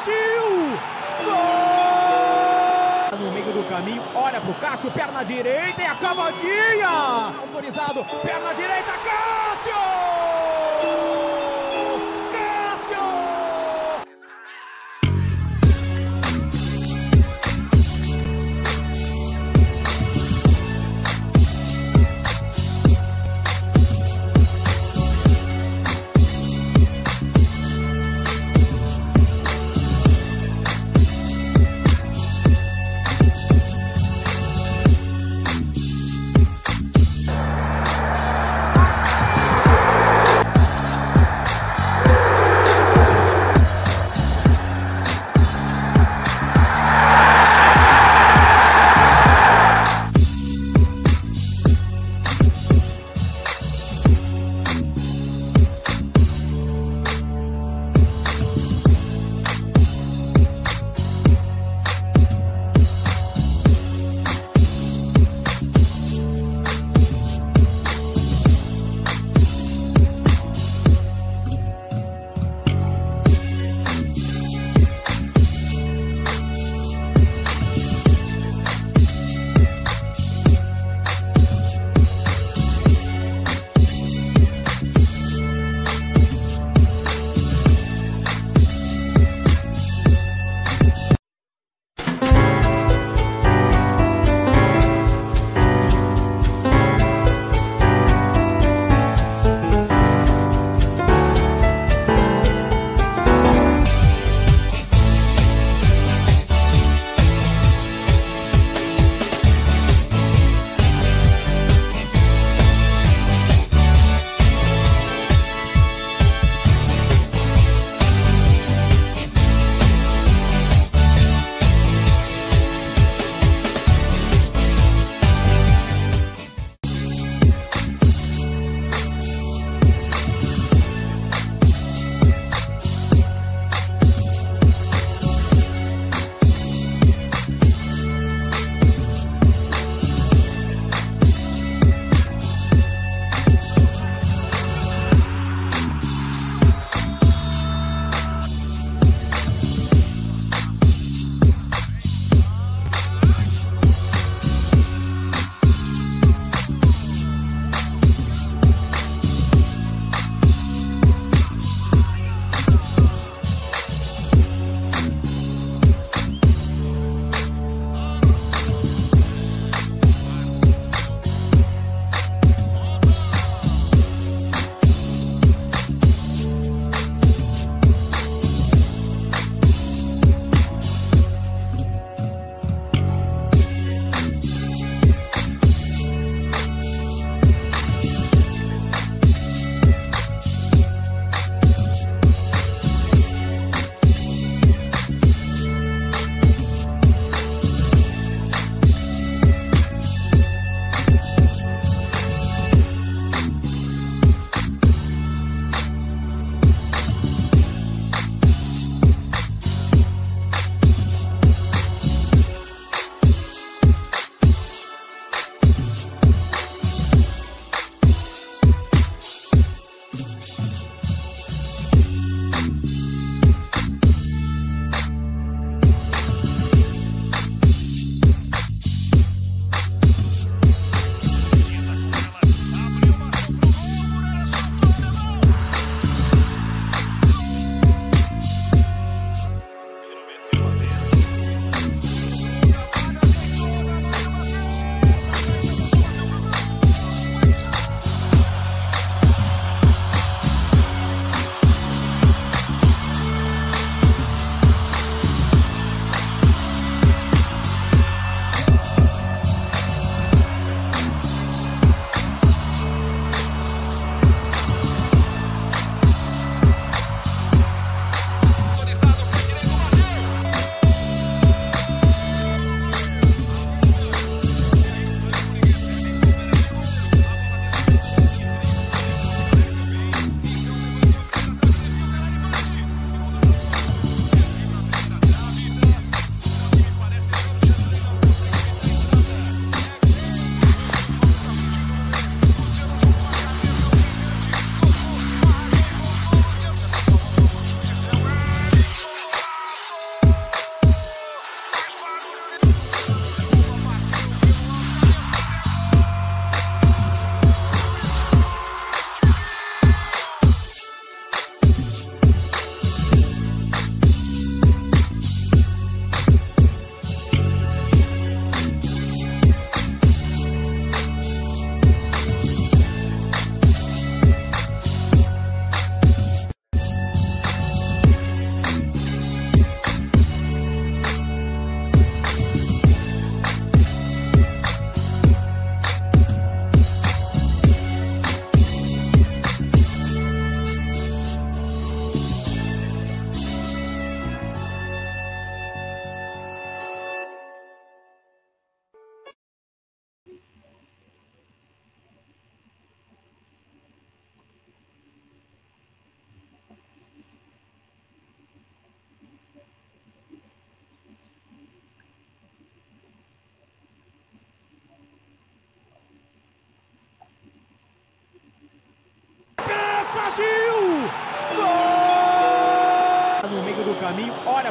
partiu! Gol! No meio do caminho, olha pro Cássio, perna direita e a cavadinha! Autorizado, perna direita, Cássio!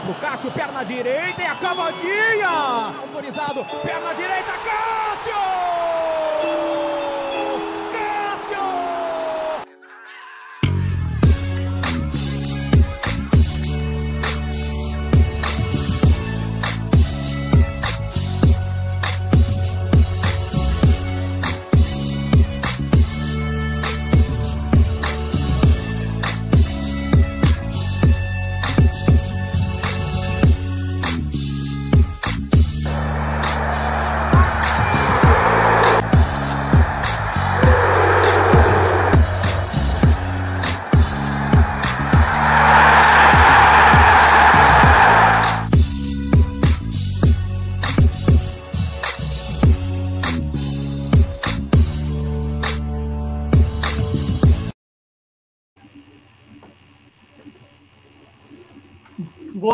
Pro Cássio, perna direita e a cavadinha! Autorizado, perna direita, Cássio!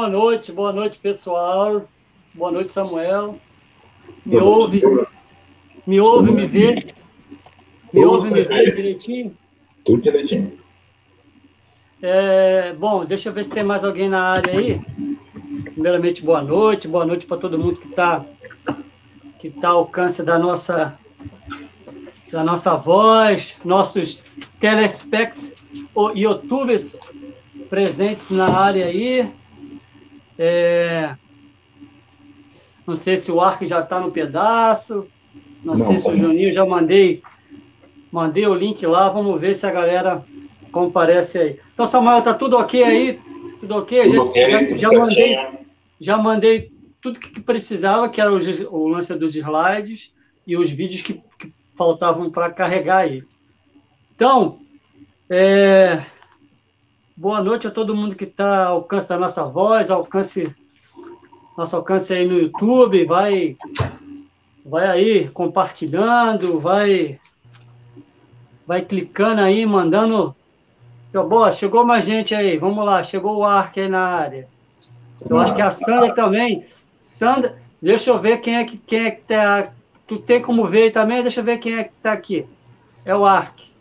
Boa noite, boa noite, pessoal. Boa noite, Samuel. Me ouve? Me ouve, me vê? Me ouve, me vê direitinho? Tudo direitinho. É, bom, deixa eu ver se tem mais alguém na área aí. Primeiramente, boa noite, boa noite para todo mundo que está que tá ao alcance da nossa da nossa voz, nossos telespects, youtubers presentes na área aí. É... Não sei se o Ark já está no pedaço. Não, não sei se o Juninho já mandei. Mandei o link lá. Vamos ver se a galera comparece aí. Então, Samuel, tá tudo ok aí? Tudo ok? Tudo já, okay, já, já mandei, já mandei tudo que precisava, que era o, o lance dos slides e os vídeos que, que faltavam para carregar aí. Então, é, Boa noite a todo mundo que está ao alcance da nossa voz, alcance nosso alcance aí no YouTube, vai vai aí compartilhando, vai vai clicando aí, mandando. Boa, chegou mais gente aí, vamos lá, chegou o Ark aí na área. Eu acho que a Sandra também. Sandra, deixa eu ver quem é que quem é que tá. Tu tem como ver também? Deixa eu ver quem é que tá aqui. É o Ark.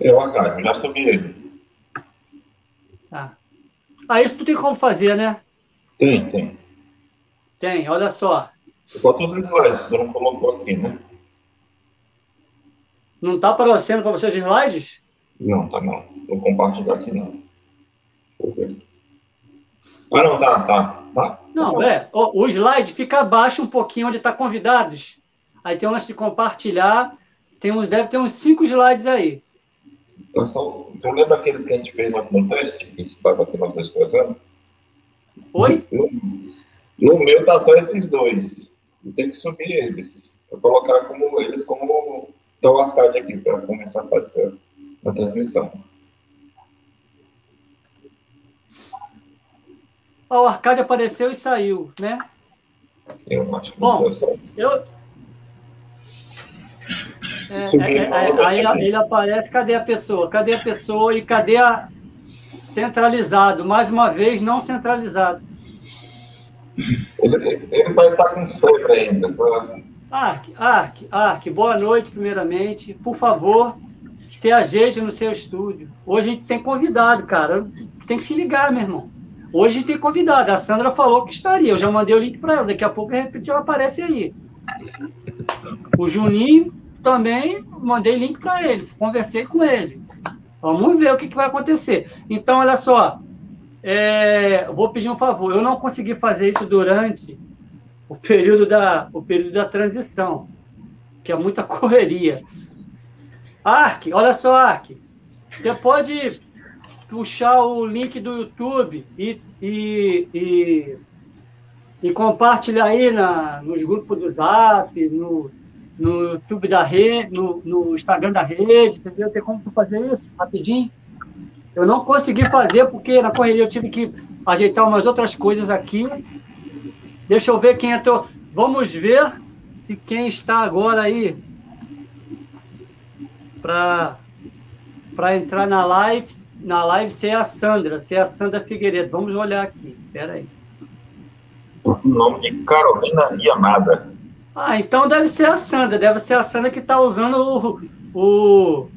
É o Ark, já subi ele. Tá. Ah, isso tu tem como fazer, né? Tem, tem. Tem, olha só. Bota os slides, tu não colocou aqui, né? Não tá aparecendo para você os slides? Não, tá não. Vou compartilhar aqui não. Ah, não, tá, tá. tá? Não, tá é. O, o slide fica abaixo um pouquinho onde está convidados. Aí tem um lance de compartilhar. Tem uns, deve ter uns cinco slides aí. Então, são, tu lembra aqueles que a gente fez no teste, que estava aqui nós dois conversando? Oi? No, no meu tá só esses dois. Tem que subir eles. Vou colocar como, eles como estão arcade aqui, para começar a fazer a transmissão. o arcade apareceu e saiu, né? Eu acho que Bom, eu, é, é, aí ele aparece, cadê a pessoa? Cadê a pessoa e cadê a centralizado? Mais uma vez, não centralizado. Ele, ele vai estar com febre ainda. Ark, Ark, Ark, boa noite, primeiramente. Por favor, se ajeite no seu estúdio. Hoje a gente tem convidado, cara. Tem que se ligar, meu irmão. Hoje a gente tem convidado. A Sandra falou que estaria. Eu já mandei o link para ela. Daqui a pouco, de repente, ela aparece aí. O Juninho também mandei link para ele, conversei com ele. Vamos ver o que, que vai acontecer. Então, olha só, é, vou pedir um favor. Eu não consegui fazer isso durante o período da, o período da transição, que é muita correria. Ark, olha só, Ark, você pode puxar o link do YouTube e, e, e, e compartilhar aí na, nos grupos do Zap, no, no YouTube da rede, no, no Instagram da rede, entendeu? Tem como fazer isso rapidinho? Eu não consegui fazer porque na correria eu tive que ajeitar umas outras coisas aqui. Deixa eu ver quem entrou. Vamos ver se quem está agora aí para para entrar na live, na live se é a Sandra, se é a Sandra Figueiredo. Vamos olhar aqui. Espera aí. O nome de Carolina Yamada. Ah, então deve ser a Sandra, deve ser a Sandra que está usando o,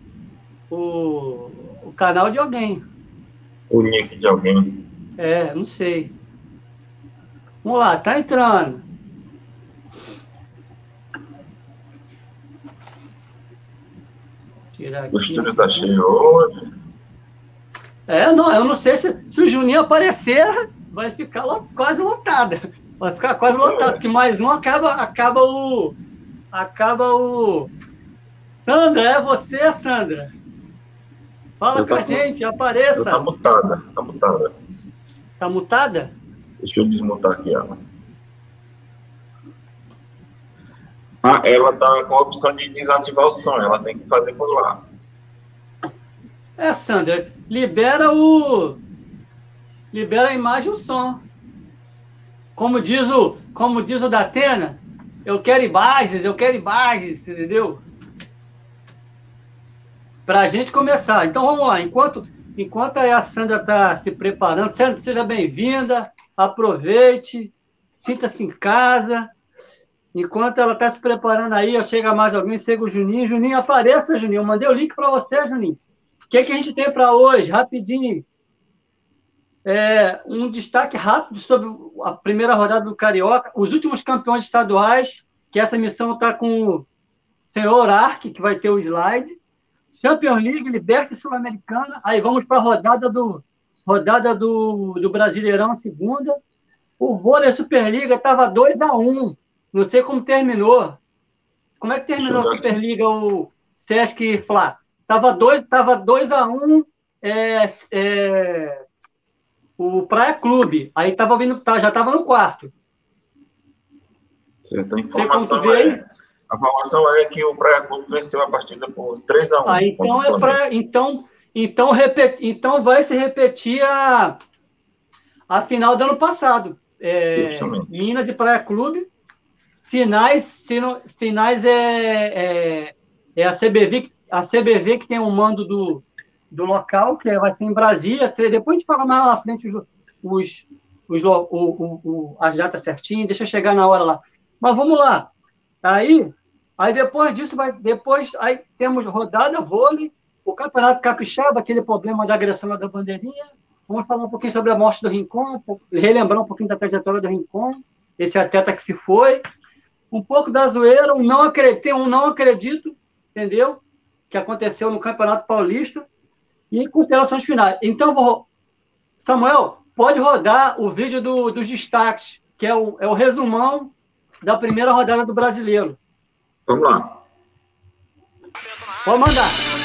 o, o, canal de alguém. O nick de alguém. É, não sei. Vamos lá, tá entrando. Tirar aqui. O estúdio tá cheio hoje. É, não, eu não sei se, se o Juninho aparecer, vai ficar quase lotada. Vai ficar quase lotado, porque mais um acaba, acaba o. Acaba o. Sandra, é você, Sandra? Fala eu com a gente, apareça. Tá mutada, tá mutada. Tá mutada? Deixa eu desmutar aqui ela. Ah, ela tá com a opção de desativar o som, ela tem que fazer por lá. É, Sandra, libera o. Libera a imagem e o som. Como diz o, como diz o Datena, eu quero imagens, eu quero imagens, entendeu? Para a gente começar. Então vamos lá. Enquanto, enquanto a Sandra está se preparando, Sandra, seja bem-vinda, aproveite, sinta-se em casa. Enquanto ela está se preparando aí, chega mais alguém, chega o Juninho. Juninho, apareça, Juninho. Eu mandei o link para você, Juninho. O que, que a gente tem para hoje? Rapidinho. É, um destaque rápido sobre a primeira rodada do Carioca, os últimos campeões estaduais, que essa missão está com o senhor Ark, que vai ter o slide. Champions League, Liberta Sul-Americana. Aí vamos para a rodada do rodada do, do Brasileirão, segunda. O vôlei Superliga estava 2 a 1 um. Não sei como terminou. Como é que terminou a Superliga, o Sesc Flá? Estava 2 tava dois a 1 um, é, é, o Praia Clube. Aí tava vindo, tá, já estava no quarto. Certo. A informação, é, a informação é que o Praia Clube venceu a partida por 3 a 1 ah, então, é pra, então, então, repet, então vai se repetir a, a final do ano passado. É, Minas e Praia Clube. Finais, se não, finais é, é, é, a CBV, a CBV que tem o mando do, do local, que vai ser em Brasília. Depois a gente fala mais lá na frente os, os, os o, o, o, as datas certinhas, deixa chegar na hora lá. Mas vamos lá. Aí, aí depois disso, vai, depois aí temos rodada, vôlei, o Campeonato Capixaba, aquele problema da agressão da bandeirinha. Vamos falar um pouquinho sobre a morte do Rincon, relembrar um pouquinho da trajetória do Rincon, esse atleta que se foi. Um pouco da zoeira, um não acredito, um não acredito, entendeu? Que aconteceu no Campeonato Paulista e considerações finais. Então, vou... Samuel, pode rodar o vídeo do, dos destaques, que é o, é o resumão da primeira rodada do Brasileiro. Vamos lá. Pode mandar.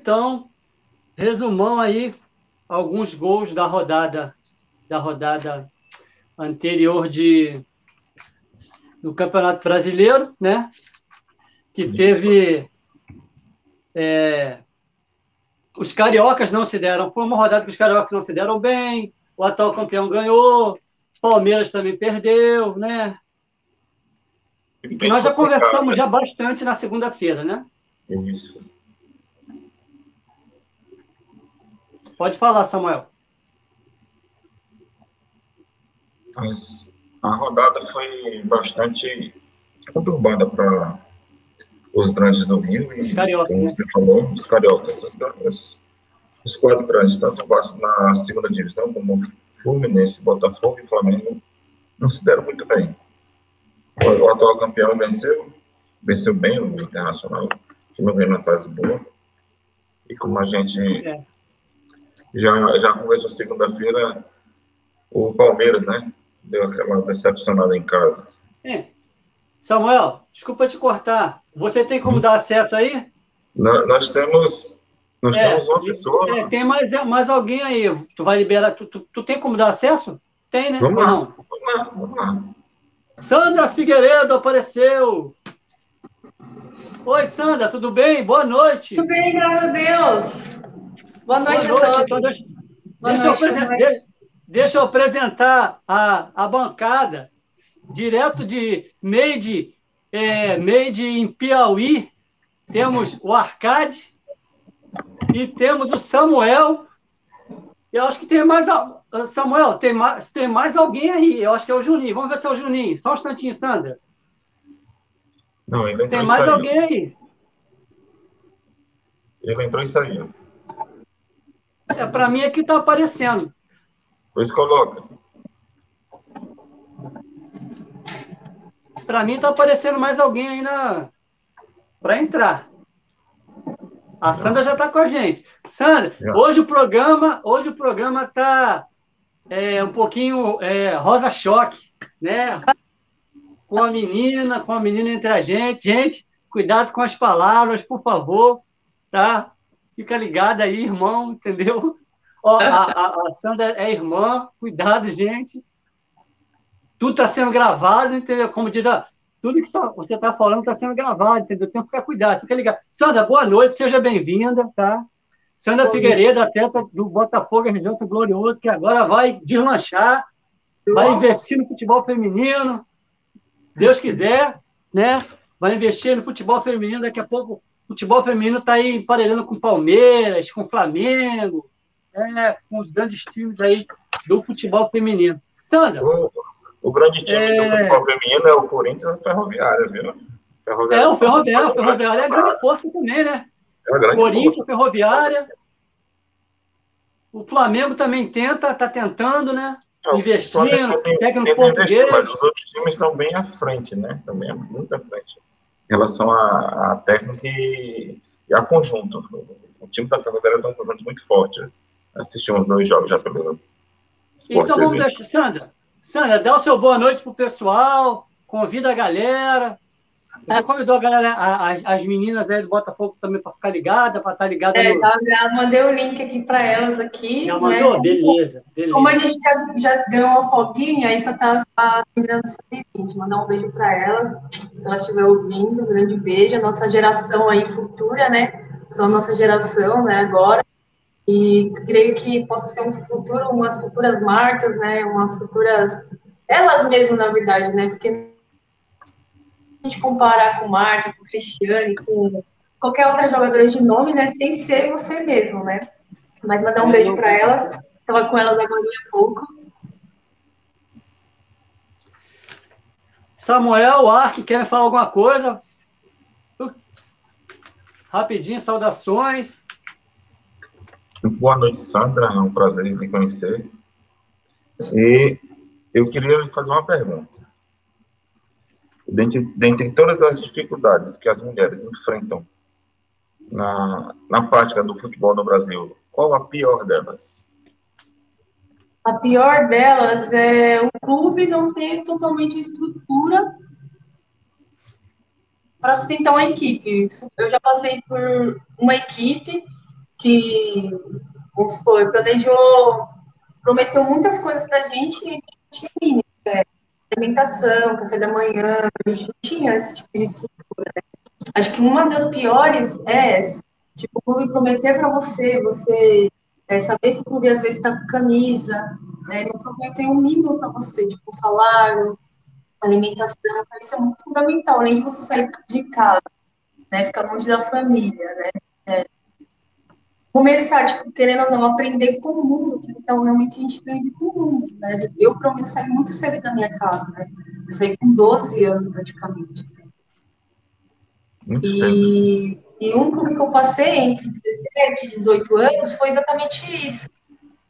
Então, resumão aí alguns gols da rodada da rodada anterior de do Campeonato Brasileiro, né? Que teve é, os cariocas não se deram, foi uma rodada que os cariocas não se deram bem, o atual campeão ganhou, Palmeiras também perdeu, né? E que nós já conversamos já bastante na segunda-feira, né? Isso. Pode falar, Samuel. A rodada foi bastante conturbada para os grandes do Rio e, os carioca, como né? você falou, os cariocas, os, os, os quatro grandes, tanto na segunda divisão como Fluminense, Botafogo e Flamengo, não se deram muito bem. O, atual campeão venceu, venceu bem o Internacional, que não vem na fase boa. E como a gente é. Já, já conversou segunda-feira, o Palmeiras, né? Deu aquela decepcionada em casa. É. Samuel, desculpa te cortar. Você tem como hum. dar acesso aí? Nós, nós temos. Nós é, temos uma pessoa. É, tem mais, mais alguém aí. Tu vai liberar. Tu, tu, tu tem como dar acesso? Tem, né? Vamos lá, vamos lá, vamos lá. Sandra Figueiredo apareceu. Oi, Sandra, tudo bem? Boa noite. Tudo bem, graças a Deus. Boa noite, Boa noite a todos. Então, deixa, deixa, noite, eu deixa, deixa, eu apresentar a, a bancada, direto de Made, é, Made em Piauí. Temos o Arcade e temos o Samuel. Eu acho que tem mais. Samuel, tem mais, tem mais alguém aí. Eu acho que é o Juninho. Vamos ver se é o Juninho. Só um instantinho, Sandra. Não, ele Tem mais alguém aí. Ele entrou e saiu. É, para mim aqui está aparecendo. Pois coloca. Para mim está aparecendo mais alguém aí na... para entrar. A Sandra já está com a gente. Sandra, já. hoje o programa, hoje o programa está é, um pouquinho é, rosa choque, né? Com a menina, com a menina entre a gente. Gente, cuidado com as palavras, por favor, tá? Fica ligada aí, irmão, entendeu? Ó, a, a, Sandra é irmã, cuidado, gente. Tudo está sendo gravado, entendeu? Como diz, tudo que você está falando está sendo gravado, entendeu? Tem que ficar cuidado, fica ligado. Sandra, boa noite, seja bem-vinda, tá? Sandra Bom, Figueiredo, atleta do Botafogo RJ Glorioso, que agora vai deslanchar, vai investir no futebol feminino, Deus quiser, né? Vai investir no futebol feminino, daqui a pouco futebol feminino está aí emparelhando com Palmeiras, com Flamengo, né? com os grandes times aí do futebol feminino. Sandra. O, o grande time é... do futebol feminino é o Corinthians e o Ferroviário, viu? Ferroviário, é, o Ferroviário, o Ferroviário é a grande força também, né? É Corinthians, força. Ferroviária. O Flamengo também tenta, está tentando, né? Não, investindo, técnico português. Mas os outros times estão bem à frente, né? Também muito à frente. Em relação a, a técnica e, e a conjunto. O time da Ferroviária tem um conjunto muito forte. Assisti uns dois jogos já pelo. Então vamos deixar, Sandra. Sandra, dá o seu boa noite pro pessoal, convida a galera. Você convidou a galera, as, as meninas aí do Botafogo também para ficar ligada, para estar ligada é, no... já, mandei o link aqui para elas aqui. Já mandou? Né? Beleza, beleza. Como a gente já, já ganhou uma folguinha, aí só tá as meninas do sub-20. Mandar um beijo para elas, se elas estiverem ouvindo, um grande beijo. A nossa geração aí futura, né? São a nossa geração, né, agora. E creio que possa ser um futuro, umas futuras marcas, né? Umas futuras... Elas mesmas, na verdade, né? Porque gente comparar com Marta, com Cristiane, com qualquer outra jogadora de nome, né? Sem ser você mesmo, né? Mas mandar um é, beijo para elas. Estava com elas agora há pouco. Samuel, Ark, querem falar alguma coisa? Rapidinho, saudações. Boa noite, Sandra. É um prazer me conhecer. E eu queria lhe fazer uma pergunta dentre, dentre todas as dificuldades que as mulheres enfrentam na, na prática do futebol no Brasil, qual a pior delas? A pior delas é o clube não ter totalmente estrutura para sustentar uma equipe. Eu já passei por uma equipe que, vamos supor, planejou, prometeu muitas coisas para a gente e a gente tinha mínimo. Né? Alimentação, café da manhã, a gente não tinha esse tipo de estrutura. Né? Acho que uma das piores é essa. Tipo, o clube prometer para você, você é, saber que o clube às vezes está com camisa, né? não prometer um mínimo para você, tipo, salário, alimentação, então isso é muito fundamental, além de você sair de casa, né? Ficar longe da família, né? É, começar, tipo, querendo ou não, aprender com o mundo, então realmente a gente aprende com o mundo, né? Eu, pelo menos, saí muito cedo da minha casa, né? Eu saí com 12 anos, praticamente. Muito e, e um clube que eu passei entre 17 e 18 anos foi exatamente isso.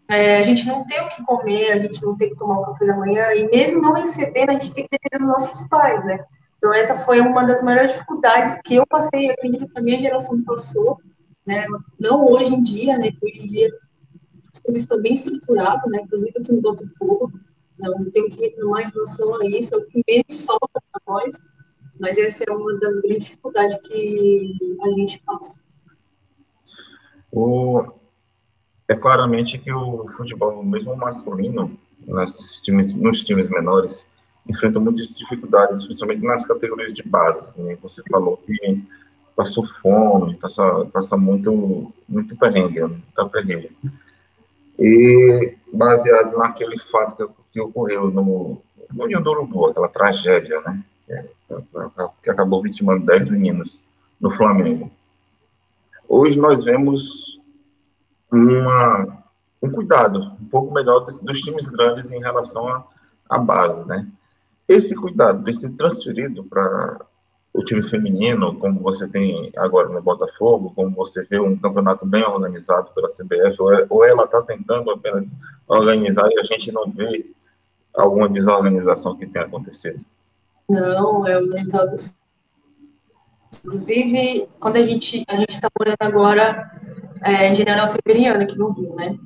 É, a gente não tem o que comer, a gente não tem que tomar o café da manhã, e mesmo não recebendo, a gente tem que depender dos nossos pais, né? Então, essa foi uma das maiores dificuldades que eu passei, acredito que a minha geração passou, né? Não hoje em dia, né? Que hoje em dia clubes estão bem estruturados, né? Inclusive aqui no Botafogo, não tenho que reclamar em relação a isso, é o que menos falta para nós, mas essa é uma das grandes dificuldades que a gente passa. O, é claramente que o futebol, mesmo masculino, nos times, nos times menores, enfrenta muitas dificuldades, principalmente nas categorias de base. Né? Você falou que passou fome, passa, passa muito, muito perrengue, muita perrengue. E baseado naquele fato que, ocorreu no, no União do Urubu, aquela tragédia, né? Que acabou vitimando 10 meninos no Flamengo. Hoje nós vemos uma, um cuidado um pouco melhor dos, dos times grandes em relação à base, né? Esse cuidado tem sido transferido para o time feminino, como você tem agora no Botafogo, como você vê um campeonato bem organizado pela CBF, ou, é, ou ela está tentando apenas organizar e a gente não vê alguma desorganização que tenha acontecido? Não, é organizado. Inclusive, quando a gente a está morando agora é, em General Severiano, aqui no Rio, né?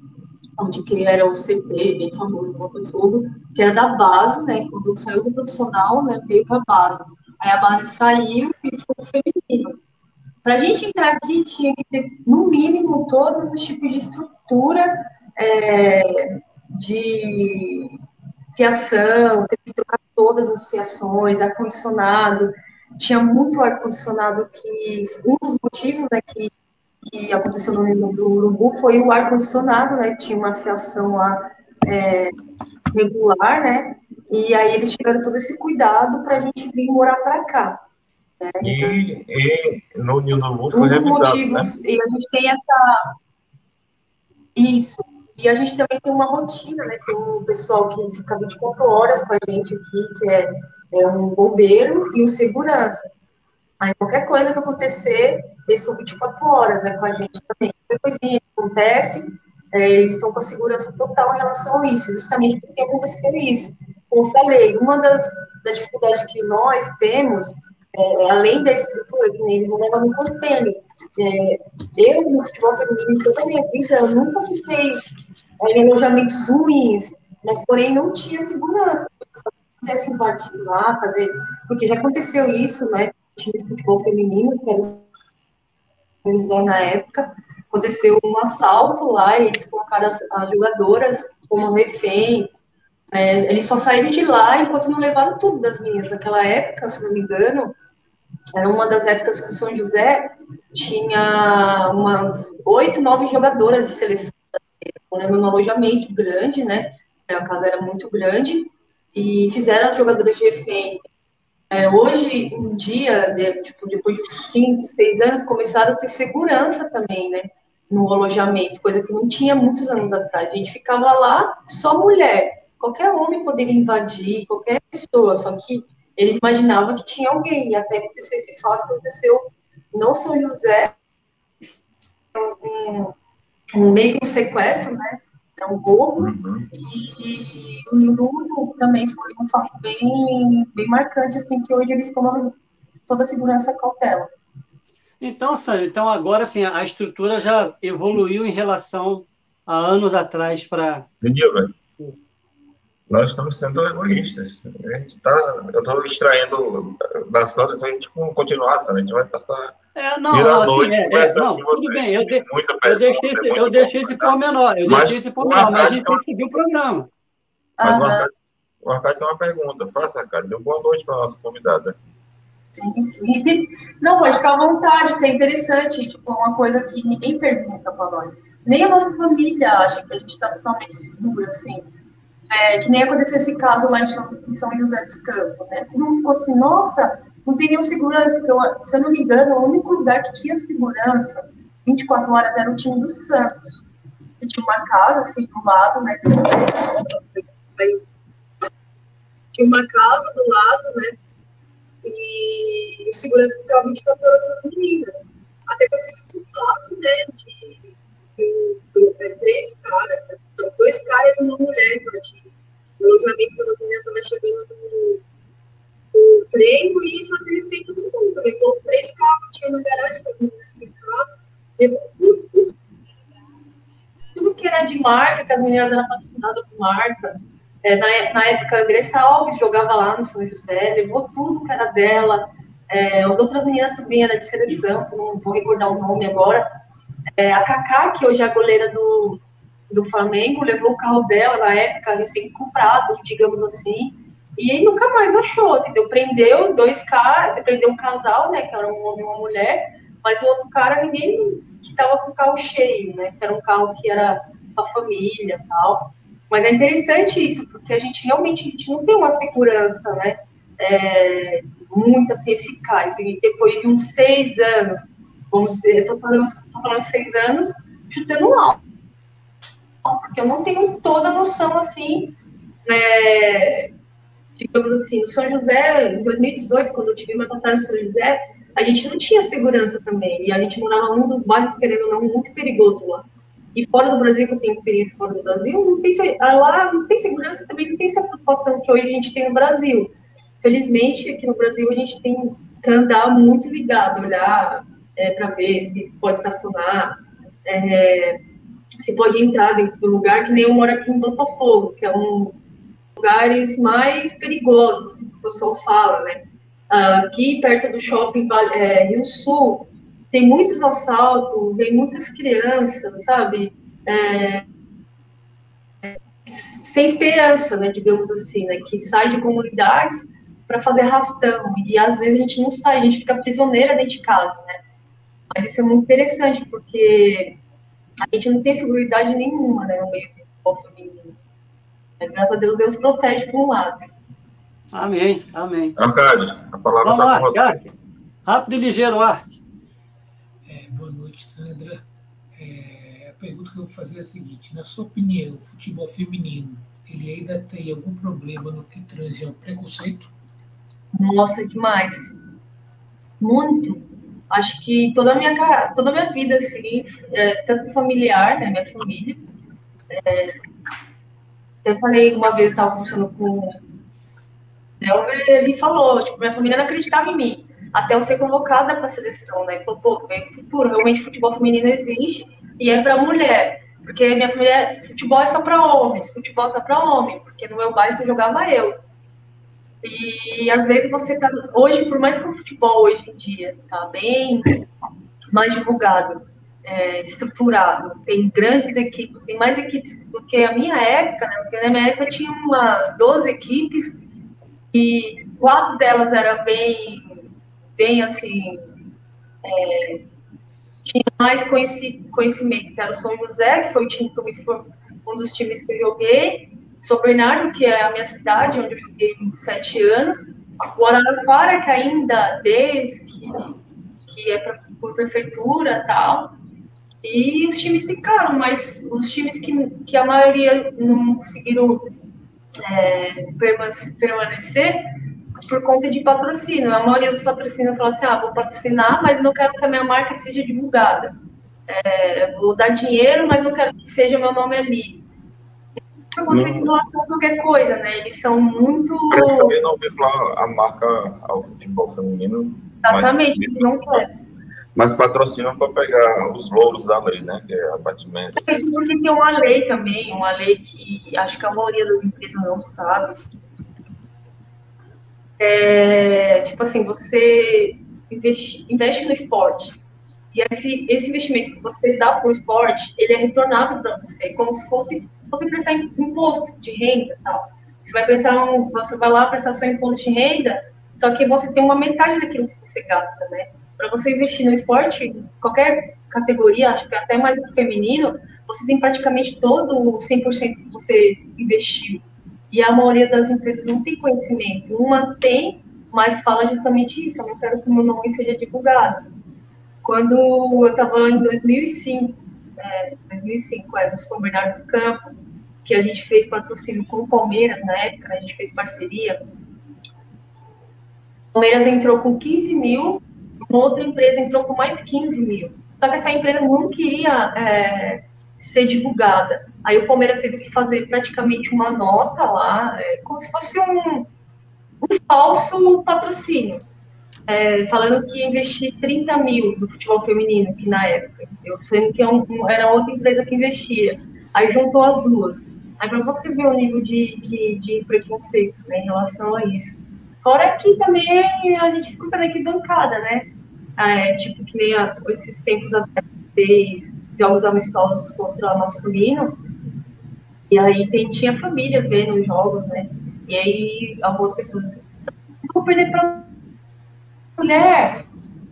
Onde que era o CT, bem famoso, Botafogo, que era da base, né? Quando saiu do profissional, né? Veio para a base. Aí a base saiu e o feminino. Para a gente entrar aqui, tinha que ter, no mínimo, todos os tipos de estrutura é, de fiação, teve que trocar todas as fiações, ar-condicionado. Tinha muito ar-condicionado que. Um dos motivos né, que que aconteceu no Rio do Urubu foi o ar-condicionado, né? Tinha uma fiação lá é, regular, né? E aí eles tiveram todo esse cuidado para a gente vir morar para cá. Né? E, e, no Rio do foi Um dos motivos, né? e a gente tem essa... Isso. E a gente também tem uma rotina, né? Tem um pessoal que fica 24 horas com a gente aqui, que é, é um bombeiro e um segurança. Aí qualquer coisa que acontecer, eles estão 24 horas né, com a gente também. Qualquer coisinha que acontece, é, eles estão com a segurança total em relação a isso, justamente porque aconteceu isso. Como eu falei, uma das, dificuldades que nós temos, é, além da estrutura, que nem eles não levam no container, é, eu, no futebol feminino, toda a minha vida, eu nunca fiquei é, em alojamentos ruins, mas porém não tinha segurança. Se quisesse invadir lá, fazer. Porque já aconteceu isso, né? time de futebol feminino, que era José na época, aconteceu um assalto lá e eles colocaram as, as jogadoras como refém. É, eles só saíram de lá enquanto não levaram tudo das meninas. Naquela época, se não me engano, era uma das épocas que o São José tinha umas oito, nove jogadoras de seleção, morando num alojamento grande, né? A casa era muito grande, e fizeram as jogadoras de refém é, hoje em dia, de, tipo, depois de cinco, seis anos, começaram a ter segurança também, né? No alojamento, coisa que não tinha muitos anos atrás. A gente ficava lá, só mulher. Qualquer homem poderia invadir, qualquer pessoa, só que eles imaginavam que tinha alguém. E até acontecer esse fato, aconteceu no São José, um, um meio que um sequestro, né? é um roubo. Uhum. E o Nildo também foi um fato bem, bem marcante, assim, que hoje eles tomam toda a segurança e cautela. Então, Sandra, então agora assim, a estrutura já evoluiu em relação a anos atrás para. Nós estamos sendo egoístas. A gente tá, eu estou extraindo da Sandra se a gente continuar, a gente vai passar é, não, assim, é, é, não, tudo bem, eu, de, eu deixei, esse, eu deixei esse pormenor, eu deixei esse pormenor, mas a gente tem que seguir o programa. Mas uhum. o Arcade tem uma pergunta, faça, Arcade, deu boa noite para a nossa convidada. Sim, sim. Não, pode ficar à vontade, porque é interessante, tipo, uma coisa que ninguém pergunta para nós. Nem a nossa família acha que a gente está totalmente seguro, assim. É, que nem aconteceu esse caso lá em São José dos Campos, né? Todo mundo ficou assim, nossa, não tem nenhum segurança. Eu, se eu não me engano, o único lugar que tinha segurança 24 horas era o time do Santos. E tinha uma casa, assim, do lado, né? Tinha uma casa do lado, né? E o segurança ficava 24 horas com as meninas. Até aconteceu esse fato, né, de, de, de, de três caras, né, dois caras e uma mulher, de alojamento quando as meninas estavam chegando no, no treino e fazer efeito do mundo. Levou os três carros que tinha na garagem, que as meninas ficaram, levou tudo, tudo, tudo que era de marca, que as meninas eram patrocinadas por marcas. É, na, na, época, a Andressa Alves jogava lá no São José, levou tudo que era dela. É, as outras meninas também eram de seleção, não vou recordar o nome agora. É, a Kaká, que hoje é a goleira do, do Flamengo, levou o carro dela na época, recém-comprado, digamos assim, e aí nunca mais achou, entendeu? Prendeu dois caras, prendeu um casal, né, que era um homem e uma mulher, mas o outro cara, ninguém que estava com o carro cheio, né, que era um carro que era para família tal. Mas é interessante isso, porque a gente realmente a gente não tem uma segurança, né, é, muito assim eficaz. E depois de uns seis anos, vamos dizer, eu tô falando, tô falando seis anos, chutando alto porque eu não tenho toda a noção, assim, é, digamos assim, no São José, em 2018, quando eu tive minha passagem no São José, a gente não tinha segurança também, e a gente morava num dos bairros, querendo ou não, muito perigoso lá. E fora do Brasil, que eu tenho experiência fora do Brasil, não tem, ah, lá não tem segurança, também não tem essa preocupação que hoje a gente tem no Brasil. Felizmente, aqui no Brasil, a gente tem que andar muito ligado, olhar é, para ver se pode estacionar, é, você pode entrar dentro do lugar, que nem eu moro aqui em Botafogo, que é um lugares mais perigosos, que o pessoal fala, né? Aqui, perto do shopping é, Rio Sul, tem muitos assaltos, tem muitas crianças, sabe? É, sem esperança, né, digamos assim, né, que sai de comunidades para fazer rastão, e às vezes a gente não sai, a gente fica prisioneira dentro de casa, né? Mas isso é muito interessante, porque a gente não tem segurança nenhuma né, no meio do futebol feminino. Mas graças a Deus, Deus protege por um lado. Amém, amém. Arcade, a palavra Vamos lá, Arcade. Rápido e ligeiro, Arte. É, boa noite, Sandra. É, a pergunta que eu vou fazer é a seguinte: na sua opinião, o futebol feminino ele ainda tem algum problema no que transe ao preconceito? Nossa, demais. Muito acho que toda a minha, toda a minha vida, assim, é, tanto familiar, né, minha família, é, eu falei uma vez, estava conversando com o ele falou, tipo, minha família não acreditava em mim, até eu ser convocada para a seleção, né, ele falou, pô, vem futuro, realmente futebol feminino existe, e é para mulher, porque minha família, futebol é só para homens, futebol é só para homem, porque no meu bairro só jogava eu, e às vezes você tá. Hoje, por mais que o futebol hoje em dia tá bem mais divulgado, é, estruturado, tem grandes equipes, tem mais equipes do que a minha época, né? Porque na minha época tinha umas 12 equipes e quatro delas eram bem, bem assim. É, tinha mais conhecimento, que era o São José, que foi o time que eu me um dos times que eu joguei, são Bernardo, que é a minha cidade, onde eu joguei 27 anos. O Araraquara, que ainda desde que, que é pra, por prefeitura tal. E os times ficaram, mas os times que, que a maioria não conseguiram é, permanecer por conta de patrocínio. A maioria dos patrocínios fala assim: ah, vou patrocinar, mas não quero que a minha marca seja divulgada. É, vou dar dinheiro, mas não quero que seja meu nome ali preconceito em relação a qualquer coisa, né? Eles são muito. Eu também não vincular a marca ao futebol feminino. Exatamente, eles não querem. Mas patrocinam para pegar os louros da lei, né? Que é abatimento. É, porque tem uma lei também, uma lei que acho que a maioria das empresas não sabe. É, tipo assim, você investe, investe no esporte. E esse, esse investimento que você dá para o esporte, ele é retornado para você, como se fosse você prestar imposto de renda tal. Você vai prestar um, você vai lá prestar seu imposto de renda, só que você tem uma metade daquilo que você gasta, né? Para você investir no esporte, qualquer categoria, acho que até mais o feminino, você tem praticamente todo o 100% que você investiu. E a maioria das empresas não tem conhecimento. Umas têm, mas fala justamente isso. Eu não quero que o meu nome seja divulgado. Quando eu estava em 2005, é, 2005, era no São Bernardo do Campo, que a gente fez patrocínio com o Palmeiras na época, a gente fez parceria. Palmeiras entrou com 15 mil, uma outra empresa entrou com mais 15 mil. Só que essa empresa não queria é, ser divulgada. Aí o Palmeiras teve que fazer praticamente uma nota lá, é, como se fosse um, um falso patrocínio, é, falando que ia investir 30 mil no futebol feminino, que na época, eu sendo que é era outra empresa que investia. Aí juntou as duas. Aí para você ver o nível de, de, de preconceito né, em relação a isso. Fora que também a gente escuta na bancada, né? É, tipo, que nem a, esses tempos atrás, jogos amistosos contra o masculino, e aí tem, tinha família vendo os jogos, né? E aí algumas pessoas vão perder para mulher,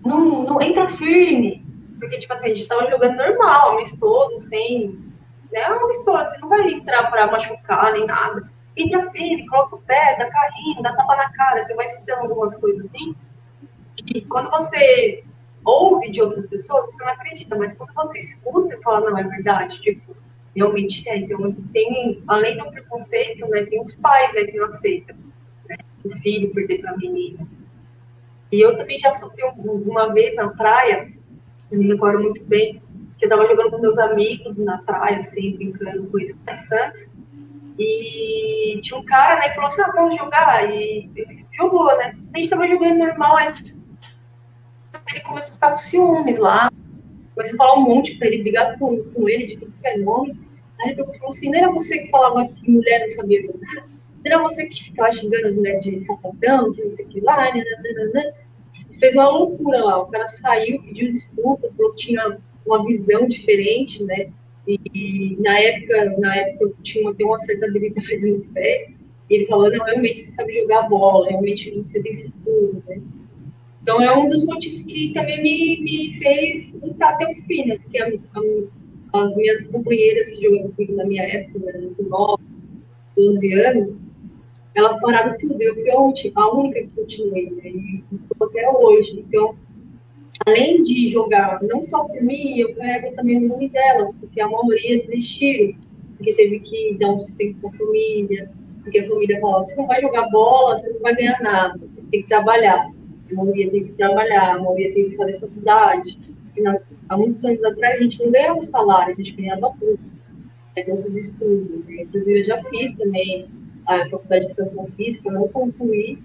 não, não entra firme. Porque, tipo assim, a gente tava jogando normal, amistoso, sem. Né, amistoso, você não vai entrar para machucar nem nada. Entra firme, coloca o pé, dá carrinho, dá tapa na cara, você vai escutando algumas coisas assim. E quando você ouve de outras pessoas, você não acredita, mas quando você escuta e fala, não, é verdade, tipo, realmente é. Então, tem, além do preconceito, né, tem os pais né, que não aceitam né, o filho perder para a menina. E eu também já sofri uma vez na praia, eu me recordo muito bem, que eu estava jogando com meus amigos na praia, assim, brincando eles Santos. E tinha um cara, né, que falou assim, ah, vamos jogar. E jogou, né? A gente estava jogando normal, aí ele começou a ficar com ciúmes lá, Comecei a falar um monte para ele, brigar com, com ele de tudo que é nome. Aí ele falou assim: não era você que falava que mulher não sabia jogar? Não era você que ficava xingando as mulheres de sapatão, que não sei o que lá, né, né, né, Fez uma loucura lá. O cara saiu, pediu desculpa, falou que tinha uma visão diferente, né? E, e na época, na época eu tinha uma, uma certa habilidade nos pés. E ele falou: não, realmente você sabe jogar bola, realmente você tem futuro, né? Então é um dos motivos que também me, me fez lutar até o fim, né? Porque a, a, as minhas companheiras que jogavam comigo na minha época, né, muito nova, 12 anos, elas pararam tudo. Eu fui a, última, a única que continuei, né? E até hoje. Então, além de jogar não só por mim, eu carrego também o nome delas, porque a maioria desistiram, porque teve que dar um sustento para a família, porque a família falou: você não vai jogar bola, você não vai ganhar nada, você tem que trabalhar a maioria teve que trabalhar, a maioria teve que fazer faculdade. há muitos anos atrás a gente não ganhava salário, a gente ganhava bolsa, né, bolsa de estudo. Né? Inclusive eu já fiz também a faculdade de educação física, não concluí,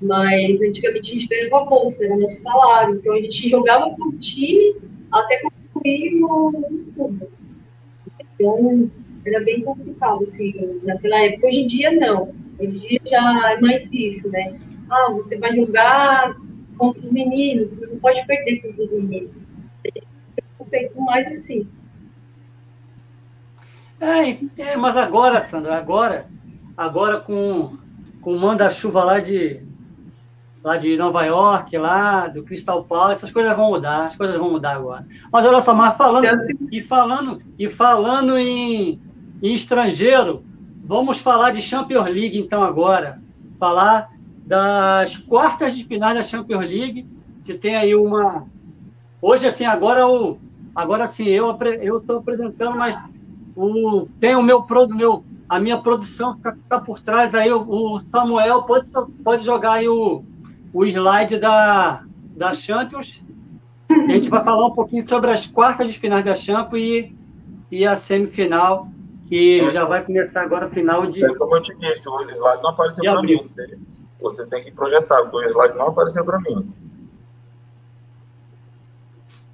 mas antigamente a gente ganhava bolsa, era nosso salário. Então a gente jogava com o time até concluir os estudos. Então era bem complicado, assim, naquela época. Hoje em dia, não. Hoje em dia já é mais isso, né? ah, você vai jogar contra os meninos, você não pode perder contra os meninos. É preconceito mais assim. É, é, mas agora, Sandra, agora, agora com, com o manda-chuva lá de, lá de Nova York, lá do Crystal Palace, essas coisas vão mudar, as coisas vão mudar agora. Mas olha só, mas falando e falando e falando em, em estrangeiro, vamos falar de Champions League então agora, falar das quartas de final da Champions League, que tem aí uma. Hoje, assim, agora o. Agora sim, eu eu estou apresentando, mas o, tem o meu, meu a minha produção fica, fica por trás aí. O, o, Samuel pode, pode jogar aí o, o slide da, da Champions. A gente vai falar um pouquinho sobre as quartas de finais da Champions e, e a semifinal, que já vai começar agora, final de. É como eu te disse, o slide não apareceu para mim. Você tem que projetar, porque o slide não apareceu para mim.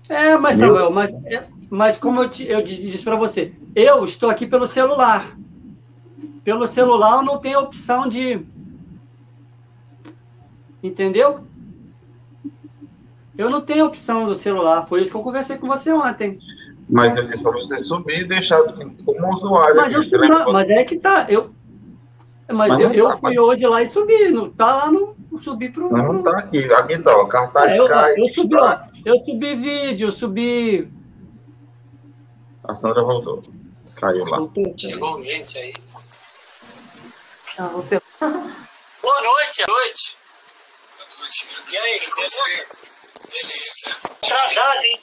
É, mas Samuel, mas, é, mas como eu, te, eu disse para você, eu estou aqui pelo celular. Pelo celular eu não tenho opção de. Entendeu? Eu não tenho opção do celular. Foi isso que eu conversei com você ontem. Mas eu disse para você subir e deixar como usuário. Mas, eu, mas é que tá. Eu, mas, mas eu, eu tá, fui mas... hoje lá e subi, não tá lá no. Subi pro. Não, não tá aqui, aqui tá, ó, cartaz é, eu, cai, eu, subi, ó, eu subi vídeo, subi. A Sandra voltou. Caiu lá. Chegou gente aí. Ah, voltou. Boa noite, boa noite. Boa noite, E aí, como você? Beleza. Atrasado, hein?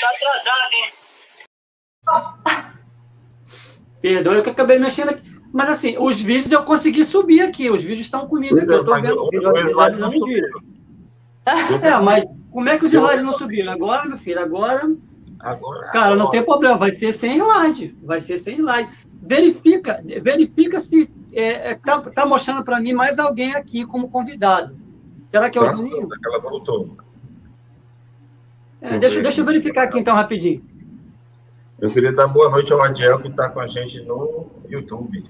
Tá atrasado, hein? Perdoe que eu acabei mexendo aqui. Mas assim, os vídeos eu consegui subir aqui, os vídeos estão comigo aqui, eu tô vendo o vídeo, não vídeo. É, mas como é que os slides não subiram? Agora, meu filho, agora. Agora. Cara, não tem problema, vai ser sem slide. Vai ser sem slide. Verifica, verifica se é, é, tá, tá mostrando para mim mais alguém aqui como convidado. Será que é o Juninho? Ela voltou. É, deixa, deixa eu verificar aqui então rapidinho. Eu queria dar boa noite ao Adiel que está com a gente no YouTube.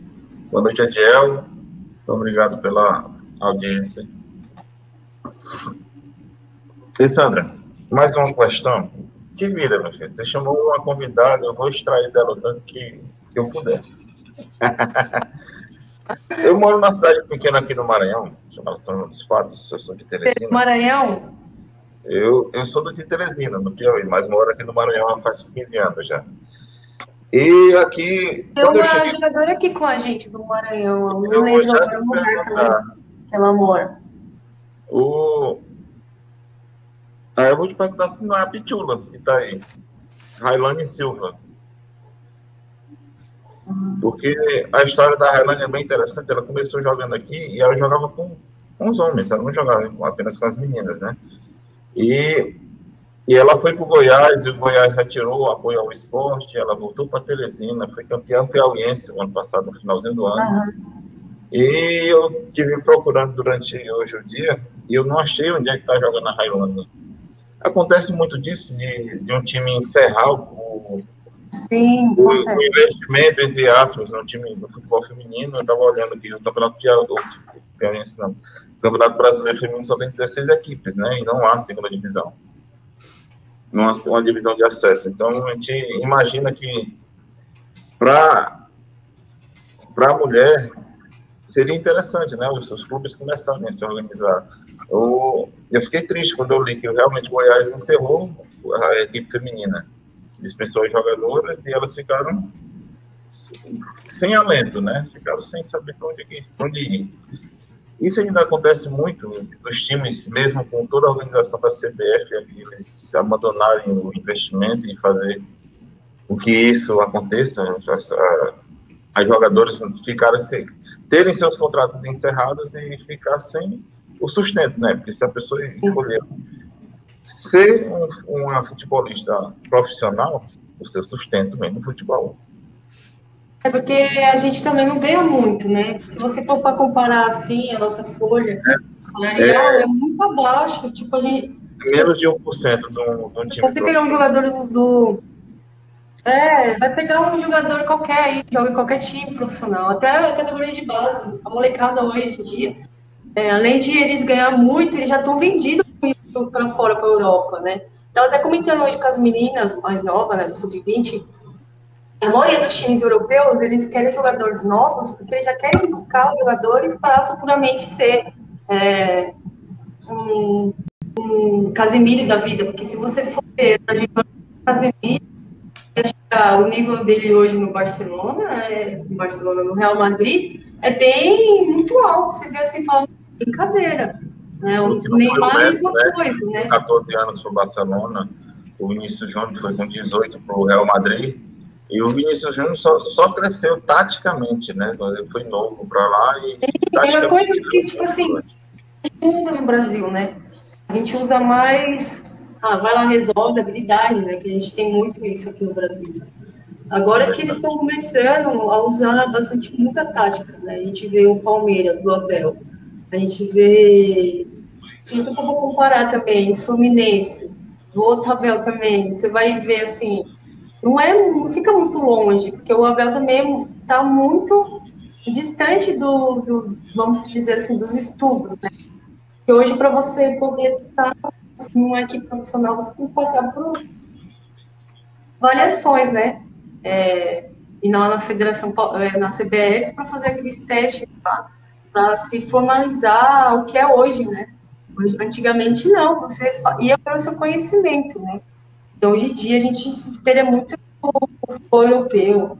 Boa noite, Adiel. Muito obrigado pela audiência. E Sandra, mais uma questão. Que vida, meu filho. Você chamou uma convidada, eu vou extrair dela o tanto que, que eu puder. eu moro numa cidade pequena aqui no Maranhão, chamada São João dos Fatos, eu sou de Teresina. Maranhão? Eu, eu sou de Teresina, no Piauí, mas moro aqui no Maranhão há faz 15 anos já. E aqui. Tem uma cheguei... jogadora aqui com a gente do Maranhão. Eu não lembro agora o lugar que ela mora. O... Aí eu vou te perguntar se não é a Pichula que está aí. Railane Silva. Porque a história da Railane é bem interessante. Ela começou jogando aqui e ela jogava com, com os homens, ela não jogava apenas com as meninas, né? E e ela foi para o Goiás, e o Goiás retirou o apoio ao esporte, ela voltou para Teresina, foi campeã piauiense no ano passado, no finalzinho do ano. Uhum. E eu tive procurando durante hoje o dia, e eu não achei onde é que está jogando a Railândia. Acontece muito disso, de, de um time encerrar o, Sim, o, o, investimento, entre aspas, no time do futebol feminino. Eu estava olhando aqui, o Campeonato Piauiense, não. O Campeonato Brasileiro Feminino só tem 16 equipes, né? E não há segunda divisão numa uma divisão de acesso. Então, a gente imagina que para a mulher seria interessante, né? Os, os clubes começarem a se organizar. Eu, eu fiquei triste quando eu li que realmente o Goiás encerrou a equipe feminina. Dispensou as jogadoras e elas ficaram sem alento, né? Ficaram sem saber para onde, onde ir. Isso ainda acontece muito nos times, mesmo com toda a organização da CBF, eles abandonarem o investimento e fazer com que isso aconteça, as, as jogadoras ficarem sem, terem seus contratos encerrados e ficar sem o sustento, né? Porque se a pessoa escolher ser um, uma futebolista profissional, o seu sustento vem no futebol. É porque a gente também não ganha muito, né? Se você for para comparar assim, a nossa folha salarial é, é muito abaixo. Tipo, a gente. Menos de 1% do, do time. Você pegar um jogador do. É, vai pegar um jogador qualquer aí, que joga em qualquer time profissional, até a categoria de base, a molecada hoje em dia. É, além de eles ganhar muito, eles já estão vendidos para fora, para a Europa, né? Estava até comentando hoje com as meninas mais novas, né, do Sub-20, a maioria dos times europeus, eles querem jogadores novos, porque eles já querem buscar os jogadores para futuramente ser é, um, um Casemiro da vida, porque se você for ver a Casemiro, o nível dele hoje no Barcelona, é, no Barcelona, no Real Madrid, é bem muito alto. Você vê assim, fala, brincadeira. Né? O Neymar é a mesma né? coisa, né? 14 anos para o Barcelona, o Vinícius Júnior foi com 18 para o Real Madrid e o Vinícius Júnior só, só cresceu taticamente, né? Ele foi novo para lá e. Tem coisas que, tipo assim, a gente usa no Brasil, né? A gente usa mais. Ah, vai lá, resolve, habilidade, né? Que a gente tem muito isso aqui no Brasil. Agora que eles estão começando a usar bastante muita tática, né? A gente vê o Palmeiras, do Abel. A gente vê. Se você for comparar também, Fluminense, do outro Abel também, você vai ver assim não é, não fica muito longe, porque o Abel também está muito distante do, do, vamos dizer assim, dos estudos, né? Que hoje para você poder estar numa equipe profissional, você tem que passar por avaliações, né? É, e não na federação, é, na CBF, para fazer aqueles testes tá? Para se formalizar o que é hoje, né? Antigamente não, você ia para o seu conhecimento, né? Então, hoje em dia, a gente se espelha muito no europeu.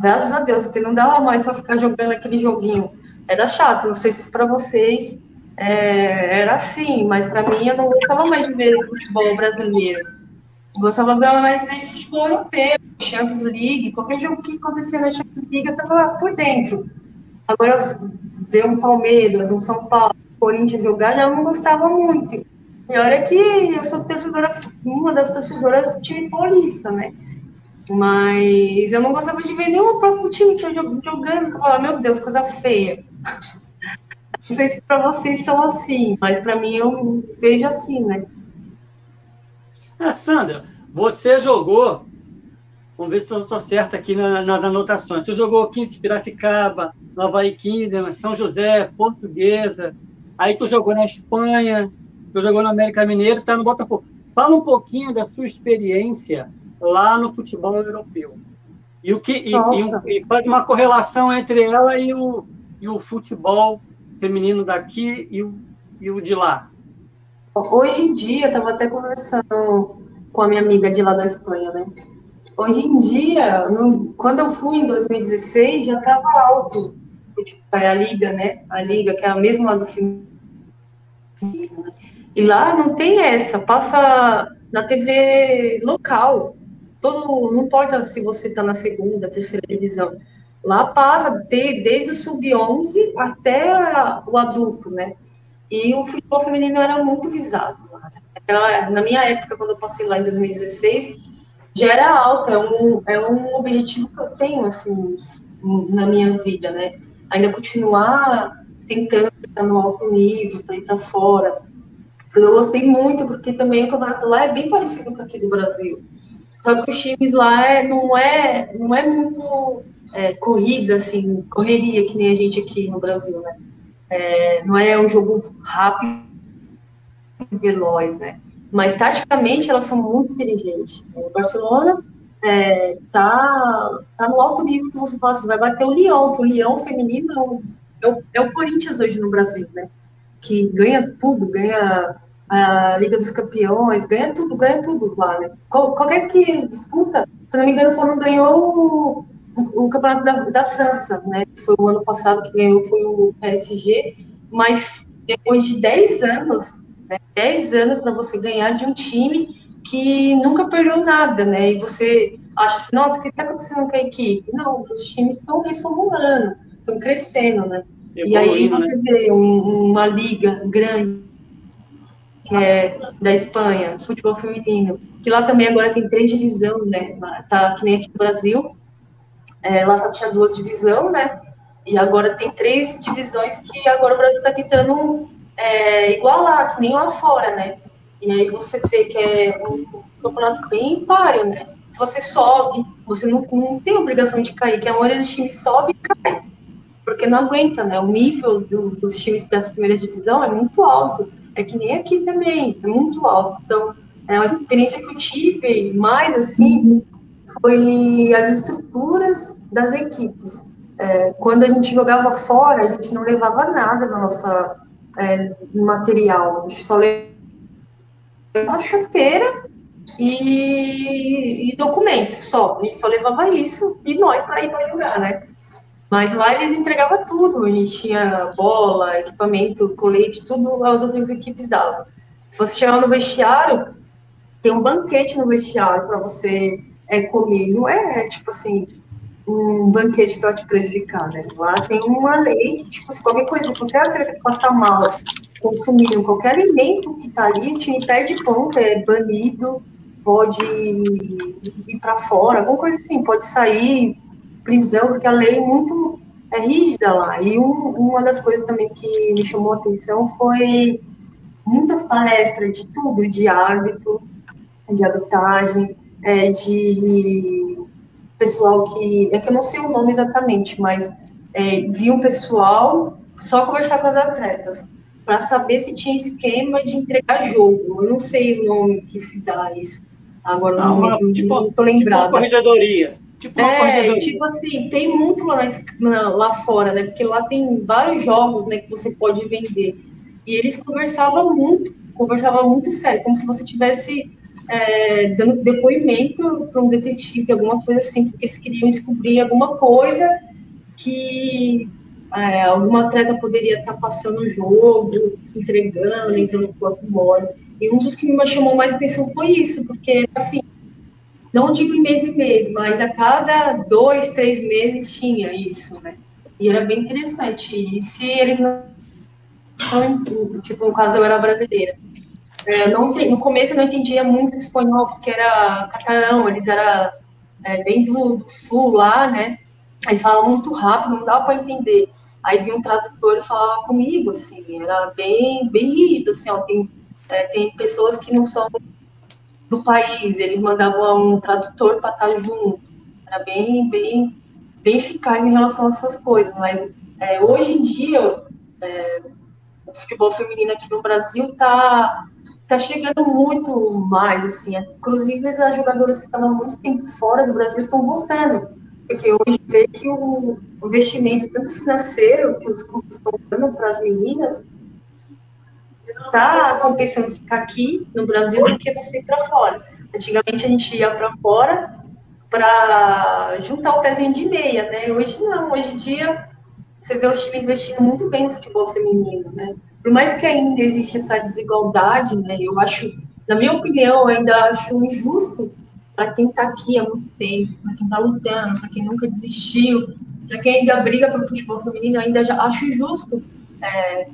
Graças a Deus, porque não dava mais para ficar jogando aquele joguinho. Era chato, não sei se para vocês é, era assim, mas para mim eu não gostava mais de ver o futebol brasileiro. Gostava mais de futebol europeu, Champions League, qualquer jogo que acontecia na Champions League eu tava por dentro. Agora, ver um Palmeiras, um São Paulo, Corinthians jogar, já não gostava muito. E olha que eu sou torcedora, uma das torcedoras do time paulista, né? Mas eu não gostava de ver nenhum próprio time que eu jogando, que eu falava, meu Deus, coisa feia. Não sei se para vocês são assim, mas para mim eu vejo assim, né? Ah, Sandra, você jogou, vamos ver se eu estou certa aqui na, nas anotações, tu jogou 15 Piracicaba, Nova Kingdom, São José, Portuguesa, aí tu jogou na Espanha, tu jogou no América Mineiro, tá no Botafogo. Fala um pouquinho da sua experiência lá no futebol europeu. E o que e, e, e, faz uma correlação entre ela e o, e o futebol feminino daqui e o, e o de lá. Hoje em dia, estava até conversando com a minha amiga de lá da Espanha, né? Hoje em dia, no, quando eu fui em 2016, já estava alto tipo, a liga, né? A liga, que é a mesma lá do filme. E lá não tem essa, passa na TV local. Todo, não importa se você está na segunda, terceira divisão. Lá passa de, desde o sub-11 até o adulto, né? E o futebol feminino era muito visado. Na minha época, quando eu passei lá em 2016, já era alto, é um, é um objetivo que eu tenho, assim, na minha vida, né? Ainda continuar tentando estar no alto nível, para ir para fora. Eu gostei muito, porque também o campeonato lá é bem parecido com aqui do Brasil. Só que os times lá é, não, é, não é muito é, corrida, assim, correria que nem a gente aqui no Brasil, né? É, não é um jogo rápido e veloz, né? Mas taticamente elas são muito inteligentes. O Barcelona é, tá, tá no alto nível que você fala assim, vai bater o Leão, que o Leão feminino é o, é o, é o Corinthians hoje no Brasil, né? Que ganha tudo, ganha a Liga dos Campeões, ganha tudo, ganha tudo lá, né? Qualquer que disputa, se não me engano, só não ganhou o campeonato da, da França, né? Foi o ano passado que ganhou, foi o PSG, mas depois de 10 anos, né? 10 anos para você ganhar de um time que nunca perdeu nada, né? E você acha assim, nossa, o que está acontecendo com a equipe? Não, os times estão reformulando, estão crescendo, né? e aí né? você vê um, uma liga grande, que é da Espanha, futebol feminino, que lá também agora tem três divisões, né? Tá que nem aqui no Brasil, é, lá só tinha duas divisões, né? E agora tem três divisões que agora o Brasil está tentando é, igualar, que nem lá fora, né? E aí você vê que é um campeonato bem páreo, né? Se você sobe, você não, não tem obrigação de cair, que a maioria dos times sobe e cai. Porque não aguenta, né? O nível do, dos times dessa primeira divisão é muito alto. É que nem aqui também, é muito alto. Então, é uma experiência que eu tive mais, assim, foi as estruturas das equipes. É, quando a gente jogava fora, a gente não levava nada na nossa é, material, a gente só levava uma chuteira e, e, documento só. A gente só levava isso e nós para ir para jogar, né? Mas lá eles entregavam tudo, a gente tinha bola, equipamento, colete, tudo as outras equipes davam. Se você chegar no vestiário, tem um banquete no vestiário para você é, comer. Não é, tipo assim, um banquete para te prejudicar, né? Lá tem uma lei que, tipo, se qualquer coisa, qualquer atleta que passar mal, consumindo qualquer alimento que tá ali, time perde ponto, é banido, pode ir para fora, alguma coisa assim, pode sair, prisão, porque a lei é muito é rígida lá. E um, uma das coisas também que me chamou a atenção foi muitas palestras de tudo, de árbitro, de arbitragem, é, de pessoal que. É que eu não sei o nome exatamente, mas é, vi um pessoal só conversar com as atletas para saber se tinha esquema de entregar jogo. Eu não sei o nome que se dá isso. Agora não, não, tipo, não tô lembrada. Tipo corregedoria. Tipo é, corregedoria. tipo assim, tem muito lá, na, lá fora, né? Porque lá tem vários jogos né, que você pode vender. E eles conversavam muito, conversavam muito sério, como se você tivesse é, dando depoimento para um detetive, alguma coisa assim, porque eles queriam descobrir alguma coisa que é, alguma atleta poderia estar tá passando o jogo, entregando, entrando no corpo mole. E um dos que me chamou mais atenção foi isso, porque, assim, não digo em mês em mês, mas a cada dois, três meses tinha isso, né? E era bem interessante. E se eles não. Tipo, no caso, eu era brasileira. É, não, no começo eu não entendia muito espanhol, porque era catalão, eles eram é, bem do, do, sul lá, né? Eles falavam muito rápido, não dava para entender. Aí vinha um tradutor e falava comigo, assim, era bem, bem rígido, assim, ó, tem, é, tem pessoas que não são do país, eles mandavam um tradutor para estar tá junto, era bem, bem, bem eficaz em relação a essas coisas, mas é, hoje em dia, é, o futebol feminino aqui no Brasil está tá chegando muito mais, assim, inclusive as jogadoras que estavam muito tempo fora do Brasil estão voltando, porque hoje vê que o investimento, tanto financeiro, que os clubes estão dando para as meninas, está compensando ficar aqui no Brasil do que você ir para fora. Antigamente a gente ia para fora para juntar o pezinho de meia, né? Hoje não, hoje em dia você vê os times investindo muito bem no futebol feminino, né? Por mais que ainda existe essa desigualdade, né? Eu acho, na minha opinião, ainda acho injusto para quem está aqui há muito tempo, para quem está lutando, para quem nunca desistiu, para quem ainda briga pelo futebol feminino, ainda acho injusto é,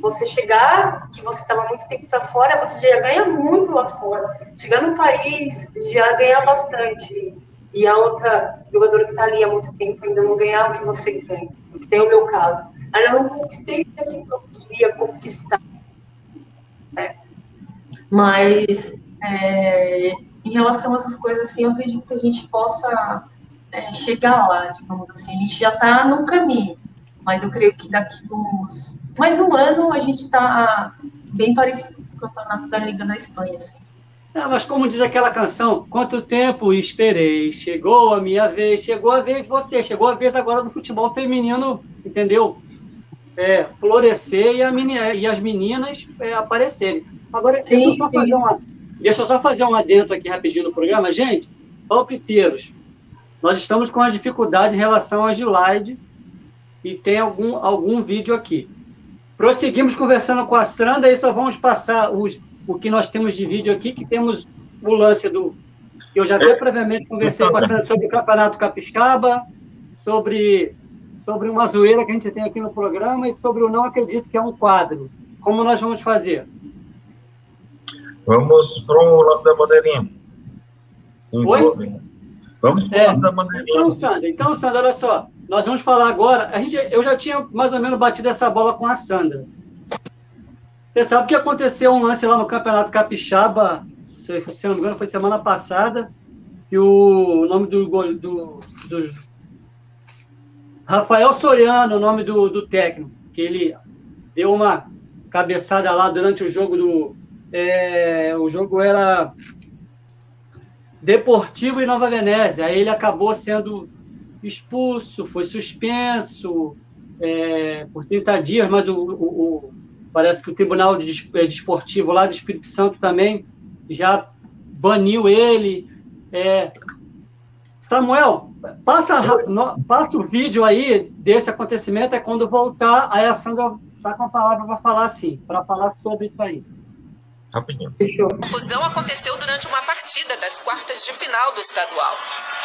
você chegar, que você estava muito tempo para fora, você já ganha muito lá fora. Chegar no país, já ganha bastante. E a outra jogadora que está ali há muito tempo ainda não ganhar o que você ganha. Que tem o meu caso. Ainda não conquistei o que eu queria conquistar. Né? Mas, é, em relação a essas coisas, assim, eu acredito que a gente possa é, chegar lá, digamos assim. A gente já está no caminho. Mas eu creio que daqui uns mais um ano a gente está bem parecido com o campeonato da Liga da Espanha. Assim. Não, mas como diz aquela canção, quanto tempo esperei, chegou a minha vez, chegou a vez de você, chegou a vez agora do futebol feminino, entendeu? É, florescer e, a e as meninas é, aparecerem. Agora, sim, deixa, eu só fazer uma, deixa eu só fazer um adendo aqui rapidinho no programa. Gente, palpiteiros, nós estamos com uma dificuldade em relação a slide e tem algum, algum vídeo aqui. Prosseguimos conversando com a Astranda e só vamos passar os, o que nós temos de vídeo aqui, que temos o lance do. Eu já até previamente conversei com a Astranda sobre o Campeonato Capixaba, sobre, sobre uma zoeira que a gente tem aqui no programa e sobre o Não Acredito, que é um quadro. Como nós vamos fazer? Vamos para o lance da bandeirinha. Oi? Vamos para o é. lance da bandeirinha. Então, Sandra, então, Sandra, olha só. Nós vamos falar agora. A gente, eu já tinha mais ou menos batido essa bola com a Sandra. Você sabe que aconteceu um lance lá no Campeonato Capixaba, se, se não me engano, foi semana passada, que o nome do, do, do Rafael Soriano, o nome do, do técnico, que ele deu uma cabeçada lá durante o jogo do. É, o jogo era Deportivo e Nova Venésia. Aí ele acabou sendo expulso, foi suspenso é, por 30 dias, mas o, o, o, parece que o Tribunal é, Desportivo lá do Espírito Santo também já baniu ele. É, Samuel, passa, passa o vídeo aí desse acontecimento, é quando voltar, aí a Sandra está com a palavra para falar assim, para falar sobre isso aí. Rapidinho. A fusão aconteceu durante uma partida das quartas de final do estadual.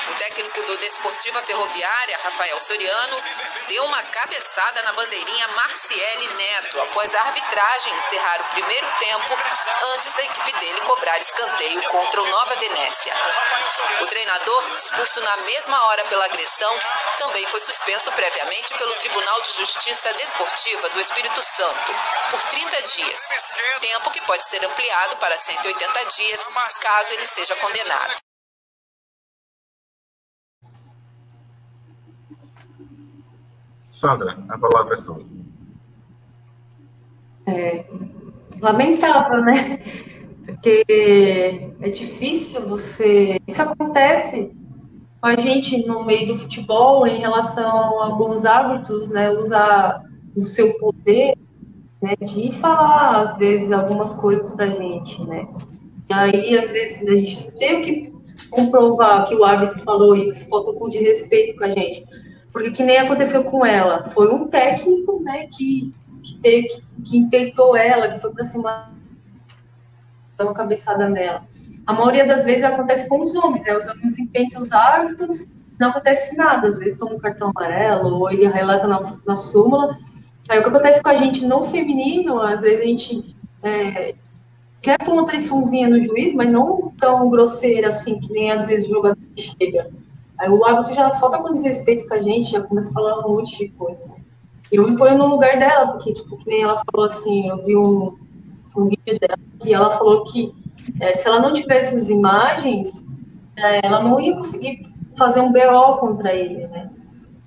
O técnico do Desportiva Ferroviária, Rafael Soriano, deu uma cabeçada na bandeirinha Marciele Neto após a arbitragem encerrar o primeiro tempo antes da equipe dele cobrar escanteio contra o Nova Venécia. O treinador, expulso na mesma hora pela agressão, também foi suspenso previamente pelo Tribunal de Justiça Desportiva do Espírito Santo por 30 dias, tempo que pode ser ampliado para 180 dias caso ele seja condenado. Sandra, a palavra é sua. É, lamentável, né? Porque é difícil você. Isso acontece com a gente no meio do futebol em relação a alguns hábitos, né? Usar o seu poder né? de falar, às vezes, algumas coisas pra gente, né? E aí, às vezes, a gente teve que comprovar que o árbitro falou isso, faltou com de respeito com a gente porque que nem aconteceu com ela, foi um técnico, né, que, que, teve, que, que impeitou ela, que foi para cima dá uma cabeçada nela. A maioria das vezes acontece com os homens, né? Os homens empenham os árbitros, não acontece nada, às vezes toma um cartão amarelo, ou ele relata na, na súmula. Aí o que acontece com a gente no feminino, às vezes a gente é, quer pôr uma pressãozinha no juiz, mas não tão grosseira assim, que nem às vezes o jogador chega. Aí o árbitro já falta com desrespeito com a gente, já começa a falar um monte de coisa. Né? E eu me ponho no lugar dela, porque, tipo, que nem ela falou assim, eu vi um, um vídeo dela, que ela falou que é, se ela não tivesse as imagens, é, ela não ia conseguir fazer um BO contra ele, né?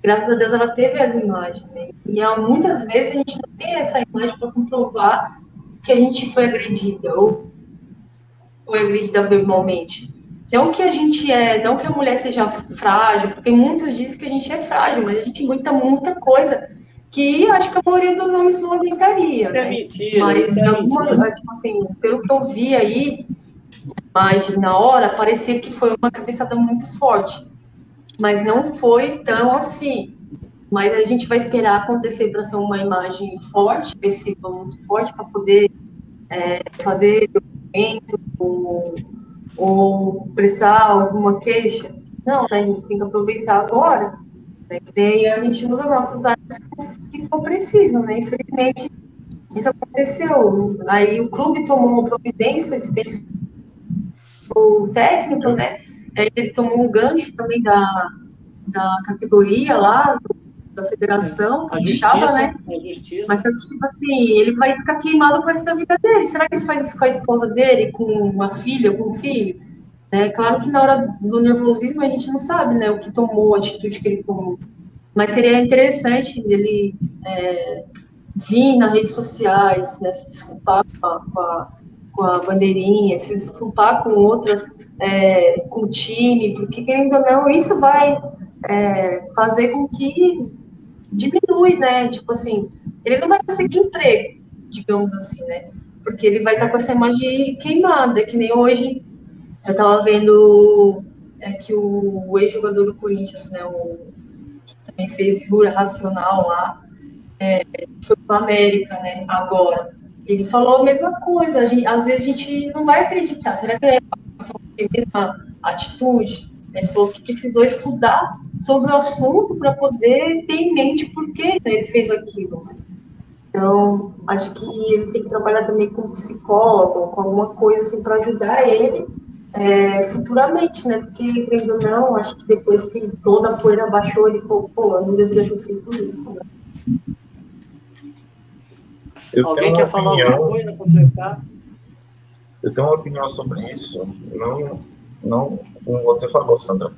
Graças a Deus ela teve as imagens, né? E há, muitas vezes a gente não tem essa imagem para comprovar que a gente foi agredida ou foi agredida verbalmente. Não que a gente é, não que a mulher seja frágil, porque muitos dizem que a gente é frágil, mas a gente aguenta muita coisa que acho que a maioria dos homens não aguentaria. É né? mentira, mas é algumas, tipo assim, pelo que eu vi aí, mas na hora parecia que foi uma cabeçada muito forte. Mas não foi tão assim. Mas a gente vai esperar acontecer para ser uma imagem forte, agressiva, muito forte, para poder é, fazer documento ou prestar alguma queixa. Não, né? A gente tem que aproveitar agora. Né? E a gente usa nossas armas que for preciso, né? Infelizmente, isso aconteceu. Aí o clube tomou uma providência, o técnico, né? Ele tomou um gancho também da, da categoria lá, da federação, que deixava, né? Mas tipo assim, ele vai ficar queimado com essa vida dele. Será que ele faz isso com a esposa dele, com uma filha, com um filho? É claro que na hora do nervosismo a gente não sabe, né, o que tomou, a atitude que ele tomou. Mas seria interessante ele é, vir nas redes sociais, né, se desculpar com a, com a, com a bandeirinha, se desculpar com outras, é, com o time, porque querendo ou não, isso vai é, fazer com que diminui, né? Tipo assim, ele não vai conseguir emprego, digamos assim, né? Porque ele vai estar com essa imagem queimada, que nem hoje eu estava vendo é, que o, ex-jogador do Corinthians, né, o, que também fez jura racional lá, é, foi para América, né, agora. Ele falou a mesma coisa, gente, às vezes a gente não vai acreditar, será que é uma atitude? Ele falou que precisou estudar sobre o assunto para poder ter em mente por que né, ele fez aquilo. Então, acho que ele tem que trabalhar também com psicólogo, com alguma coisa assim para ajudar ele é, futuramente, né? Porque, querendo ou não, acho que depois que toda a poeira baixou, ele falou, pô, eu não deveria ter feito isso. Né? Alguém quer falar opinião, alguma coisa, completar? Eu tenho uma opinião sobre isso. Não, não, como você falou, Sandra,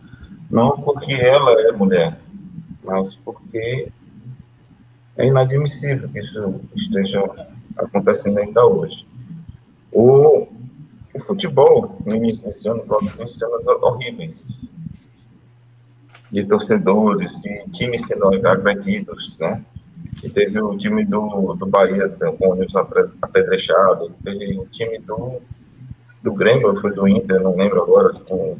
não porque ela é mulher, mas porque é inadmissível que isso esteja acontecendo ainda hoje. O, o futebol, no início desse ano, produziu cenas horríveis de torcedores, de times sendo agredidos, né? E teve o time do, do Bahia com ônibus apedrechado, teve o time do do Grêmio, foi do Inter, não lembro agora, com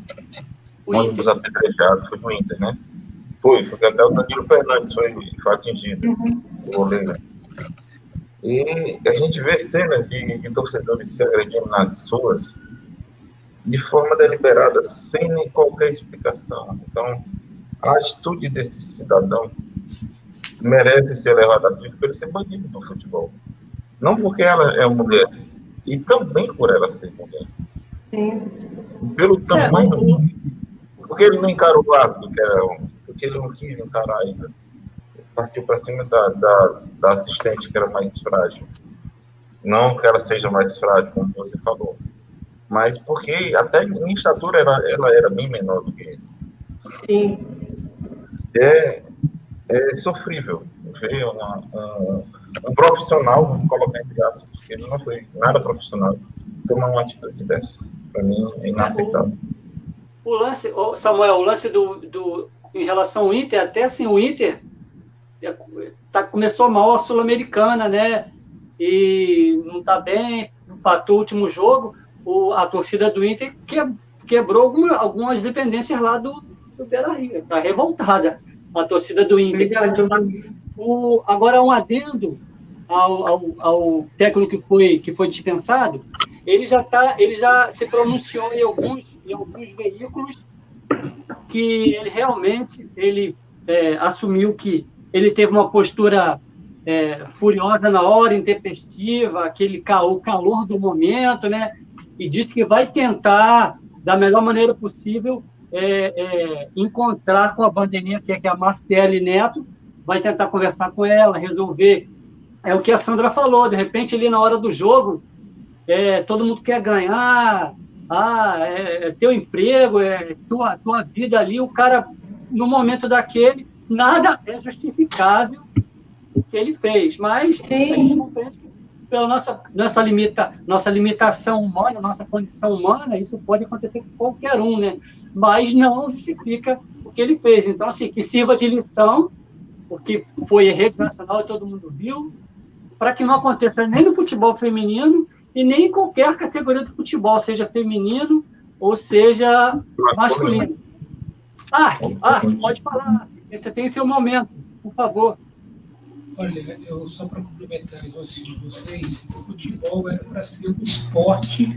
o ônibus apedrejado, foi do Inter, né? Foi, porque até o Danilo Fernandes foi, foi atingido, uhum. o goleiro. E a gente vê cenas de, de torcedores se agredindo nas ruas de forma deliberada, sem qualquer explicação. Então, a atitude desse cidadão merece ser levada a crítica por ele ser bandido do futebol. Não porque ela é mulher, e também por ela ser mulher. Sim. Pelo tamanho é, do. Porque ele não encarou o árbitro, que era um, porque ele não quis encarar ainda. Partiu para cima da, da, da, assistente, que era mais frágil. Não que ela seja mais frágil, como você falou. Mas porque até em estatura ela, ela era bem menor do que ele. Sim. É, é sofrível ver uma, uma um profissional, vamos colocar entre aspas, porque ele não foi nada profissional, tomar uma atitude dessa. Para mim é inaceitável. O, o lance, Samuel, o lance do, do, em relação ao Inter, até assim, o Inter tá, começou mal a Sul-Americana, né? E não está bem, empatou o último jogo, o, a torcida do Inter que, quebrou alguma, algumas dependências lá do, do Beira-Rio, está revoltada a torcida do Inter. O, agora, um adendo ao, ao, ao técnico que foi, que foi dispensado, ele já tá, ele já se pronunciou em alguns, em alguns veículos que ele realmente ele é, assumiu que ele teve uma postura é, furiosa na hora, intempestiva, aquele o calor do momento, né? E disse que vai tentar, da melhor maneira possível, é, é, encontrar com a bandeirinha, que é, é a Marcele Neto, vai tentar conversar com ela, resolver. É o que a Sandra falou, de repente, ali na hora do jogo, é, todo mundo quer ganhar, ah, é, é teu emprego, é tua, tua vida ali, o cara, no momento daquele, nada é justificável o que ele fez, mas Sim. a gente compreende que pela nossa, nossa, limita, nossa limitação humana, nossa condição humana, isso pode acontecer com qualquer um, né? Mas não justifica o que ele fez. Então, assim, que sirva de lição, porque foi rede nacional e todo mundo viu, para que não aconteça nem no futebol feminino e nem em qualquer categoria de futebol, seja feminino ou seja masculino. Ah, ah, pode falar. Você tem seu momento, por favor. Olha, eu só para complementar de vocês, o futebol era para ser um esporte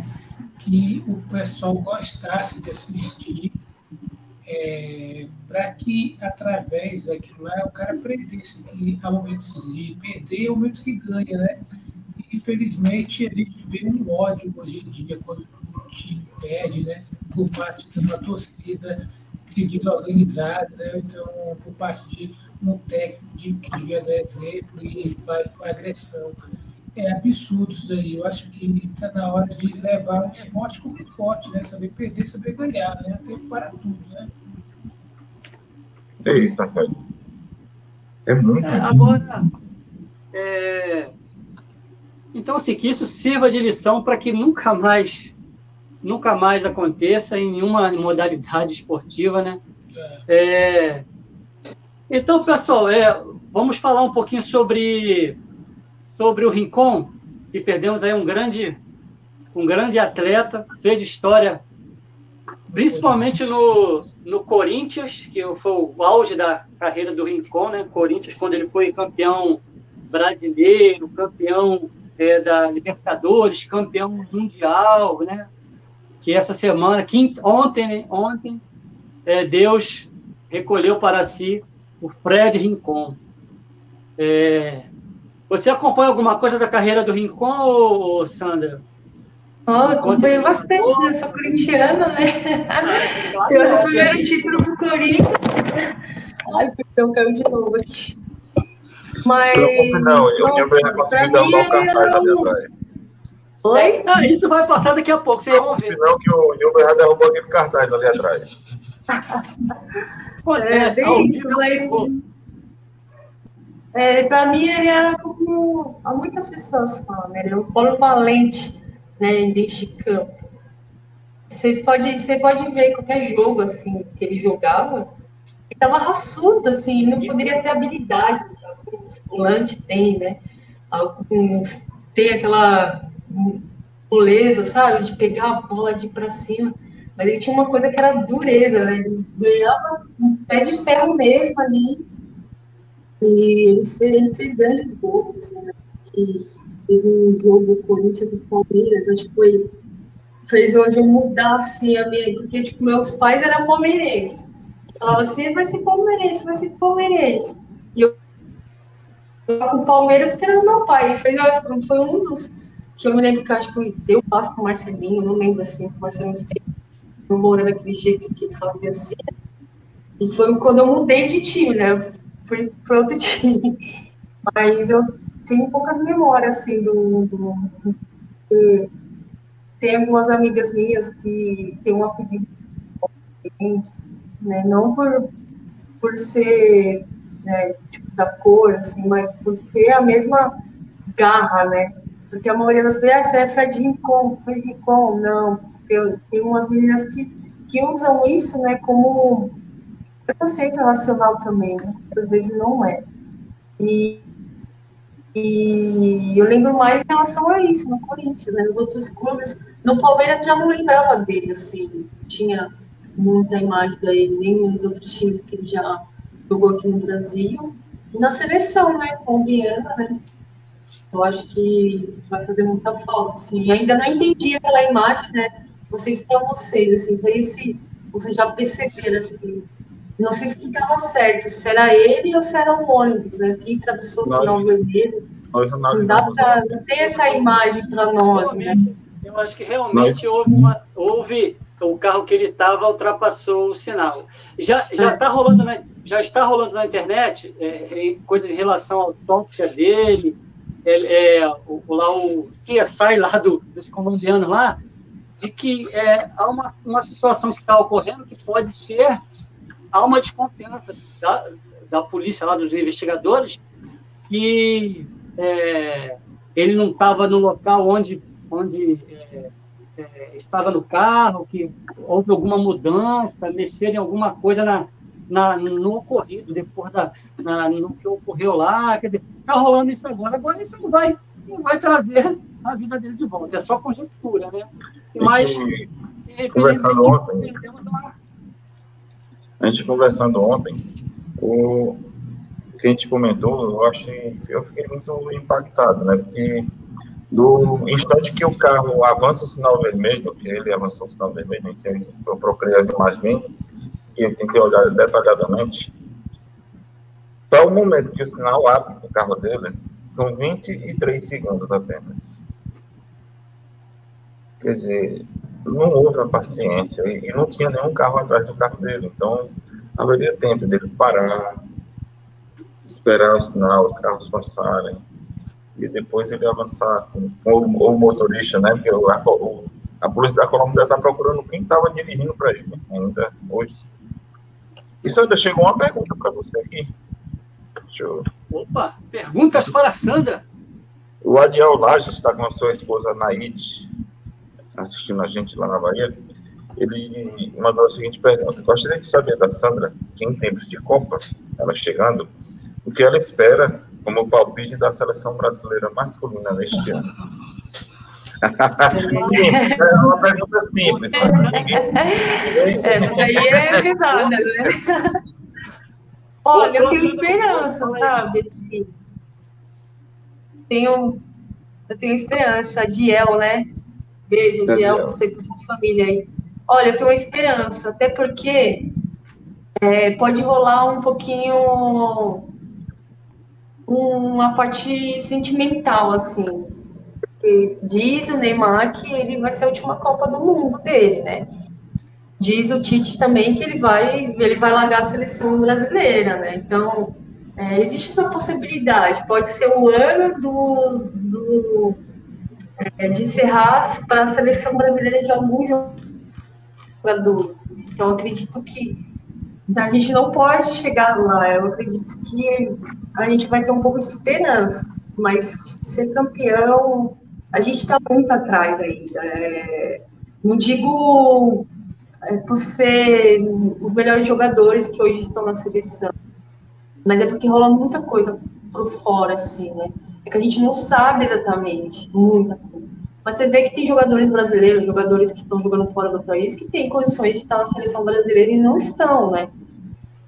que o pessoal gostasse de assistir, é, para que através daquilo lá o cara aprendesse que há momentos de perder e momentos que ganha, né? E, infelizmente a gente vê um ódio hoje em dia quando o time perde, né? Por parte de uma torcida se desorganizada, né? Então, por parte de um técnico que devia dar exemplo e vai para agressão. É absurdo isso daí. Eu acho que está na hora de levar o esporte como esporte, né? Saber perder, saber ganhar, né? Tempo para tudo, né? É isso, Rafael. É muito. É, agora, é... então, assim, que isso sirva de lição para que nunca mais, nunca mais aconteça em nenhuma modalidade esportiva, né? É. É... Então, pessoal, é, vamos falar um pouquinho sobre, sobre o Rincon, que perdemos aí um grande, um grande atleta, fez história, principalmente no, no Corinthians, que foi o auge da carreira do Rincon, né? Corinthians, quando ele foi campeão brasileiro, campeão é, da Libertadores, campeão mundial, né? Que essa semana, quinta, ontem, né? ontem, é, Deus recolheu para si o Fred Rincon. É, você acompanha alguma coisa da carreira do Rincon, ou, Sandra? Oh, acompanho bastante, né? Eu sou corintiana, né? Tem o primeiro título pro Corinthians. Ai, perdão, caiu de novo aqui. Mas. Não, eu nossa, pra mim ele era um... Oi? Ah, isso vai passar daqui a pouco, vocês vão ver. Não, que o Nilber já derrubou aquele cartaz ali atrás. É, bem isso, mas. É, para mim, ele era como há muitas pessoas falam, ele era um polivalente né, dentro de campo. Você pode, você pode ver qualquer jogo assim que ele jogava, ele estava raçudo, assim, não poderia ter habilidade, alguns volante tem, né? Alguns tem aquela moleza, sabe, de pegar a bola de para cima. Mas ele tinha uma coisa que era dureza, né? Ele ganhava um pé de ferro mesmo ali. E ele fez, ele fez grandes gols, né? Que teve um jogo Corinthians e Palmeiras, acho que foi fez onde eu mudasse a minha, porque tipo, meus pais eram palmeirenses. Falava assim, vai ser palmeirense, vai ser palmeirense. E eu com o Palmeiras porque era o meu pai. Ele fez, foi um dos que eu me lembro que eu acho que deu passo com o Marcelinho, não lembro assim, o Marcelinho não mora daquele jeito que ele fazia assim. E foi quando eu mudei de time, né? Fui para outro time. Mas eu tenho poucas memórias, assim, do. do, tem algumas amigas minhas que têm um apelido de né? Não por, por ser né, tipo, da cor, assim, mas por ter a mesma garra, né? Porque a maioria das vezes, ah, você é Fred Rincon, Fred Rincon, não tem, tem umas meninas que, que usam isso, né, como preconceito nacional também, às vezes não é. E, e eu lembro mais em relação a isso, no Corinthians, né, nos outros clubes, no Palmeiras já não lembrava dele, assim, tinha muita imagem dele, nem nos outros times que ele já jogou aqui no Brasil, e na seleção, né, colombiana, né, Eu acho que vai fazer muita falta, assim. Ainda não entendi aquela imagem, né? Vocês para vocês, assim, sei se vocês já perceberam, assim. Não sei se quem estava certo, se era ele ou se era o ônibus, né? Quem atravessou o sinal vermelho. Não dá para não ter essa imagem para nós, né? Eu acho que realmente houve, uma, houve o carro que ele estava ultrapassou o sinal. Já já está rolando na, já está rolando na internet é, coisas em relação ao autópsia dele, é, é, o, lá o CSI lá do, dos colombianos lá, de que é, há uma, uma situação que está ocorrendo que pode ser há uma desconfiança da, da polícia lá dos investigadores que é, ele não estava no local onde onde é, é, estava no carro, que houve alguma mudança, mexer em alguma coisa na, na, no ocorrido, depois da, na, no que ocorreu lá. Quer dizer, está rolando isso agora. Agora isso não vai, não vai trazer a vida dele de volta. É só conjectura, né? Mas, conversando ontem, a gente conversando ontem, o que a gente comentou, eu achei, eu fiquei muito impactado, né? Porque do instante que o carro avança o sinal vermelho, que ele avançou o sinal vermelho, que eu procurei as imagens e eu tentei olhar detalhadamente, para o momento que o sinal abre o carro dele, são 23 segundos apenas. Quer dizer, não houve a paciência e não tinha nenhum carro atrás do carro dele, então haveria tempo dele parar, esperar o sinal, os carros passarem e depois ele avançar com, o, o, motorista, né? Porque a, a polícia da Colômbia está procurando quem estava dirigindo para ele ainda hoje. Isso ainda chegou uma pergunta para você aqui. Eu... Opa, perguntas para a Sandra. O Adiel Lages está com a sua esposa Naide, assistindo a gente lá na Bahia. Ele mandou a seguinte pergunta: Gostaria de saber da Sandra, que em tempos de Copa, ela chegando, o que ela espera como palpite da seleção brasileira masculina neste ano? é uma pergunta simples. É, daí é risada, né? Olha, eu tenho esperança, sabe? Assim, tenho, eu tenho esperança. Diel, né? Beijo, Diel, você com sua família aí. Olha, eu tenho esperança, até porque é, pode rolar um pouquinho uma parte sentimental, assim. Porque diz o Neymar que ele vai ser a última Copa do Mundo dele, né? Diz o Tite também que ele vai, ele vai largar a seleção brasileira, né? Então, é, existe essa possibilidade. Pode ser o ano do, do é, de encerrar para a seleção brasileira de alguns jogadores. Então, acredito que a gente não pode chegar lá. Eu acredito que a gente vai ter um pouco de esperança, mas ser campeão, a gente está muito atrás ainda. É, não digo é, por ser os melhores jogadores que hoje estão na seleção, mas é porque rola muita coisa por fora, assim, né? É que a gente não sabe exatamente muita coisa. Mas você vê que tem jogadores brasileiros, jogadores que estão jogando fora do país, que têm condições de estar na seleção brasileira e não estão, né?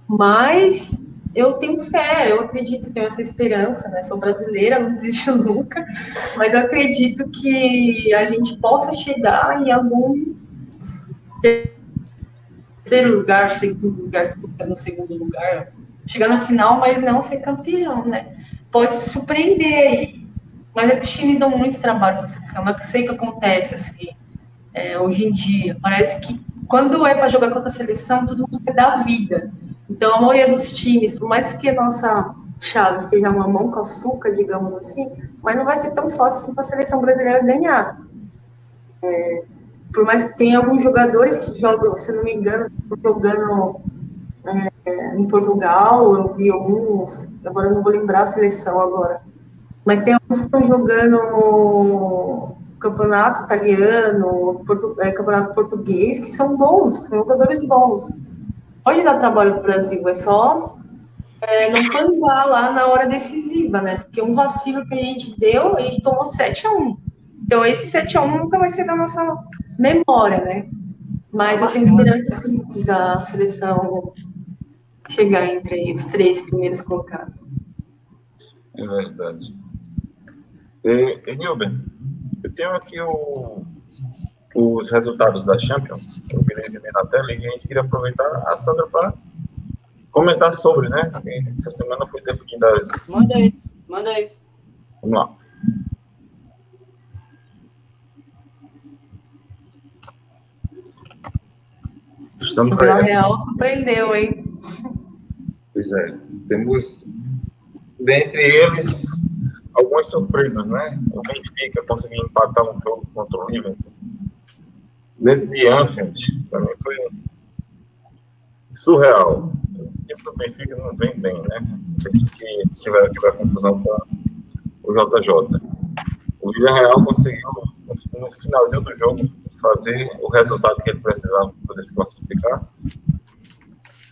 Mas eu tenho fé, eu acredito, tenho essa esperança, né? Sou brasileira, não desisto nunca, mas eu acredito que a gente possa chegar em algum terceiro lugar, segundo lugar, disputando o segundo lugar, chegar na final, mas não ser campeão, né? Pode se surpreender. Mas é que os times dão muito trabalho nessa questão, não sei que acontece assim, é, hoje em dia. Parece que quando é para jogar contra a seleção, todo mundo quer dar vida. Então, a maioria dos times, por mais que a nossa chave seja uma mão com açúcar, digamos assim, mas não vai ser tão fácil assim para a seleção brasileira ganhar. É, por mais que tenha alguns jogadores que jogam, se não me engano, jogando é, em Portugal, eu vi alguns, agora eu não vou lembrar a seleção agora, mas tem alguns que estão jogando no campeonato italiano, portu, é, campeonato português, que são bons, são jogadores bons pode dar trabalho para o Brasil, é só é, não pangar lá na hora decisiva, né? Porque um vacilo que a gente deu, a gente tomou 7 a 1 Então, esse 7 a 1 nunca vai ser da nossa memória, né? Mas eu tenho esperança, sim, da seleção chegar entre os três primeiros colocados. É verdade. E, e Nilber, eu tenho aqui o, os resultados da Champions, eu virei exibir na tela, e a gente queria aproveitar a Sandra para comentar sobre, né? Essa semana foi definida as... Manda aí, manda aí. Vamos lá. Estamos O. Real surpreendeu, hein? Pois é. Temos, dentre eles, algumas surpresas, né? O Benfica conseguiu empatar um jogo contra o Liverpool. Dentro de Anfield, também foi surreal. O do Benfica não vem bem, né? Desde que tiver confusão com o JJ. O Villarreal conseguiu, no finalzinho do jogo, fazer o resultado que ele precisava para poder se classificar.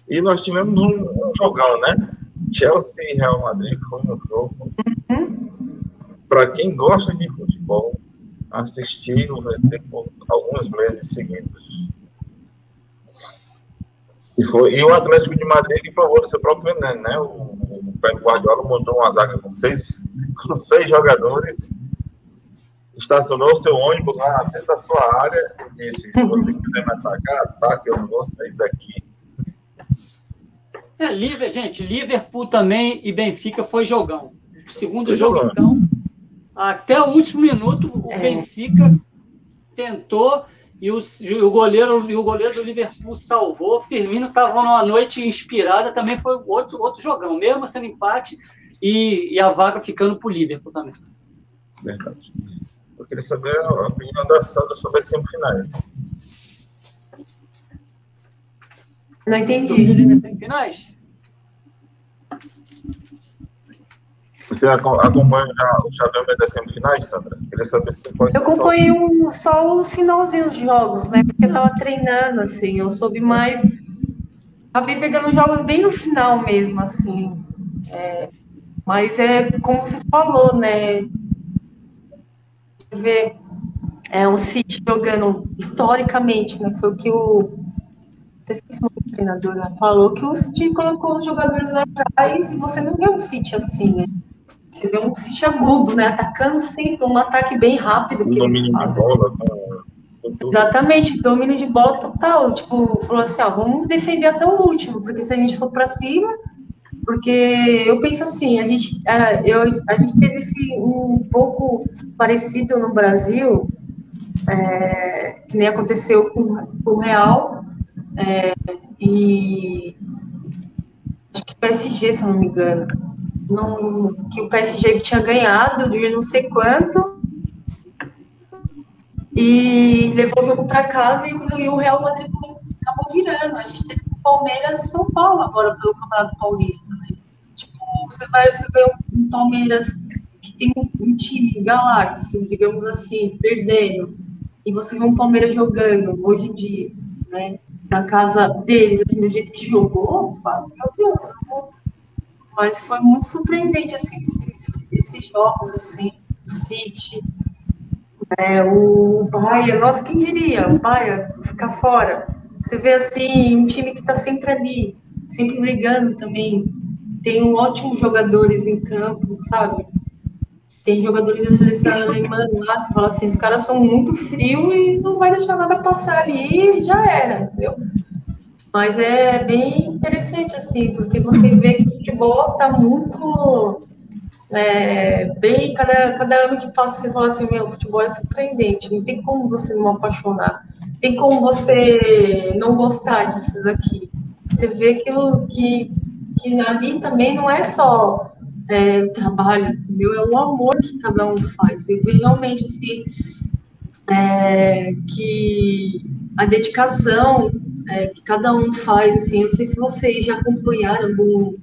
E nós tivemos um, jogão, né? Chelsea e Real Madrid foi um jogo. Para quem gosta de futebol, assistir o VT por alguns meses seguidos. E, foi, e o Atlético de Madrid provou do seu próprio veneno, né? O, o Pep Guardiola montou uma zaga com seis, com seis jogadores, estacionou seu ônibus lá dentro da sua área e disse: se você quiser me atacar, ataque, eu não vou sair daqui. É, Liverpool, gente, Liverpool também e Benfica foi jogão. O segundo Foi jogo, jogão. então, até o último minuto, o É. Benfica tentou e o, e o goleiro e o goleiro do Liverpool salvou. Firmino estava numa noite inspirada, também foi outro, outro jogão, mesmo sendo empate e, e a vaga ficando para o Liverpool também. Verdade. Eu queria saber a opinião da Sandra sobre as semifinais. Não entendi. Nas semifinais? Você aco- acompanha já o chaveamento das semifinais, Sandra? Queria saber se pode Eu acompanhei um, só os finalzinhos dos jogos, né? Porque eu tava treinando, assim, eu soube mais. Acabei pegando jogos bem no final mesmo, assim. É, mas é como você falou, né? Ver é, o City jogando historicamente, né? Foi o que o. esqueci o treinador né? falou que o City colocou os jogadores lá atrás e você não vê um City assim, né? Você vê um City agudo, né? Atacando sempre, um ataque bem rápido que eles domínio de fazem. bola tudo. Exatamente, domínio de bola total. Tipo, falou assim: ó, vamos defender até o último, porque se a gente for para cima. Porque eu penso assim: a gente, a, eu, a gente teve esse um pouco parecido no Brasil, é, que nem aconteceu com, com o Real, é, e acho que PSG, se eu não me engano. Que o PSG tinha ganhado de não sei quanto, e levou o jogo para casa e e o Real Madrid acabou virando. A gente teve Palmeiras e São Paulo agora pelo Campeonato Paulista, né? Tipo, você vai, você vê um Palmeiras que tem um, time galáxio, digamos assim, perdendo, e você vê um Palmeiras jogando hoje em dia, né? Na casa deles, assim, do jeito que jogou, meu Deus, mas foi muito surpreendente, assim, esses, esses jogos, assim, o City, é, o Bahia, nossa, quem diria? O Bahia ficar fora. Você vê assim, um time que está sempre ali, sempre brigando também. Tem ótimos jogadores em campo, sabe? Tem jogadores da seleção alemã lá, você fala assim, os caras são muito frios e não vai deixar nada passar ali e já era, entendeu? Mas é bem interessante, assim, porque você vê que o futebol está muito é, bem, cada, cada ano que passa, você fala assim, meu, futebol é surpreendente, não tem como você não apaixonar, tem como você não gostar disso daqui. Você vê que, o- que, que ali também não é só é, trabalho, entendeu? É o amor que cada um faz. Você vê realmente assim, é, que a dedicação é, que cada um faz, assim, eu não sei se vocês já acompanharam algum,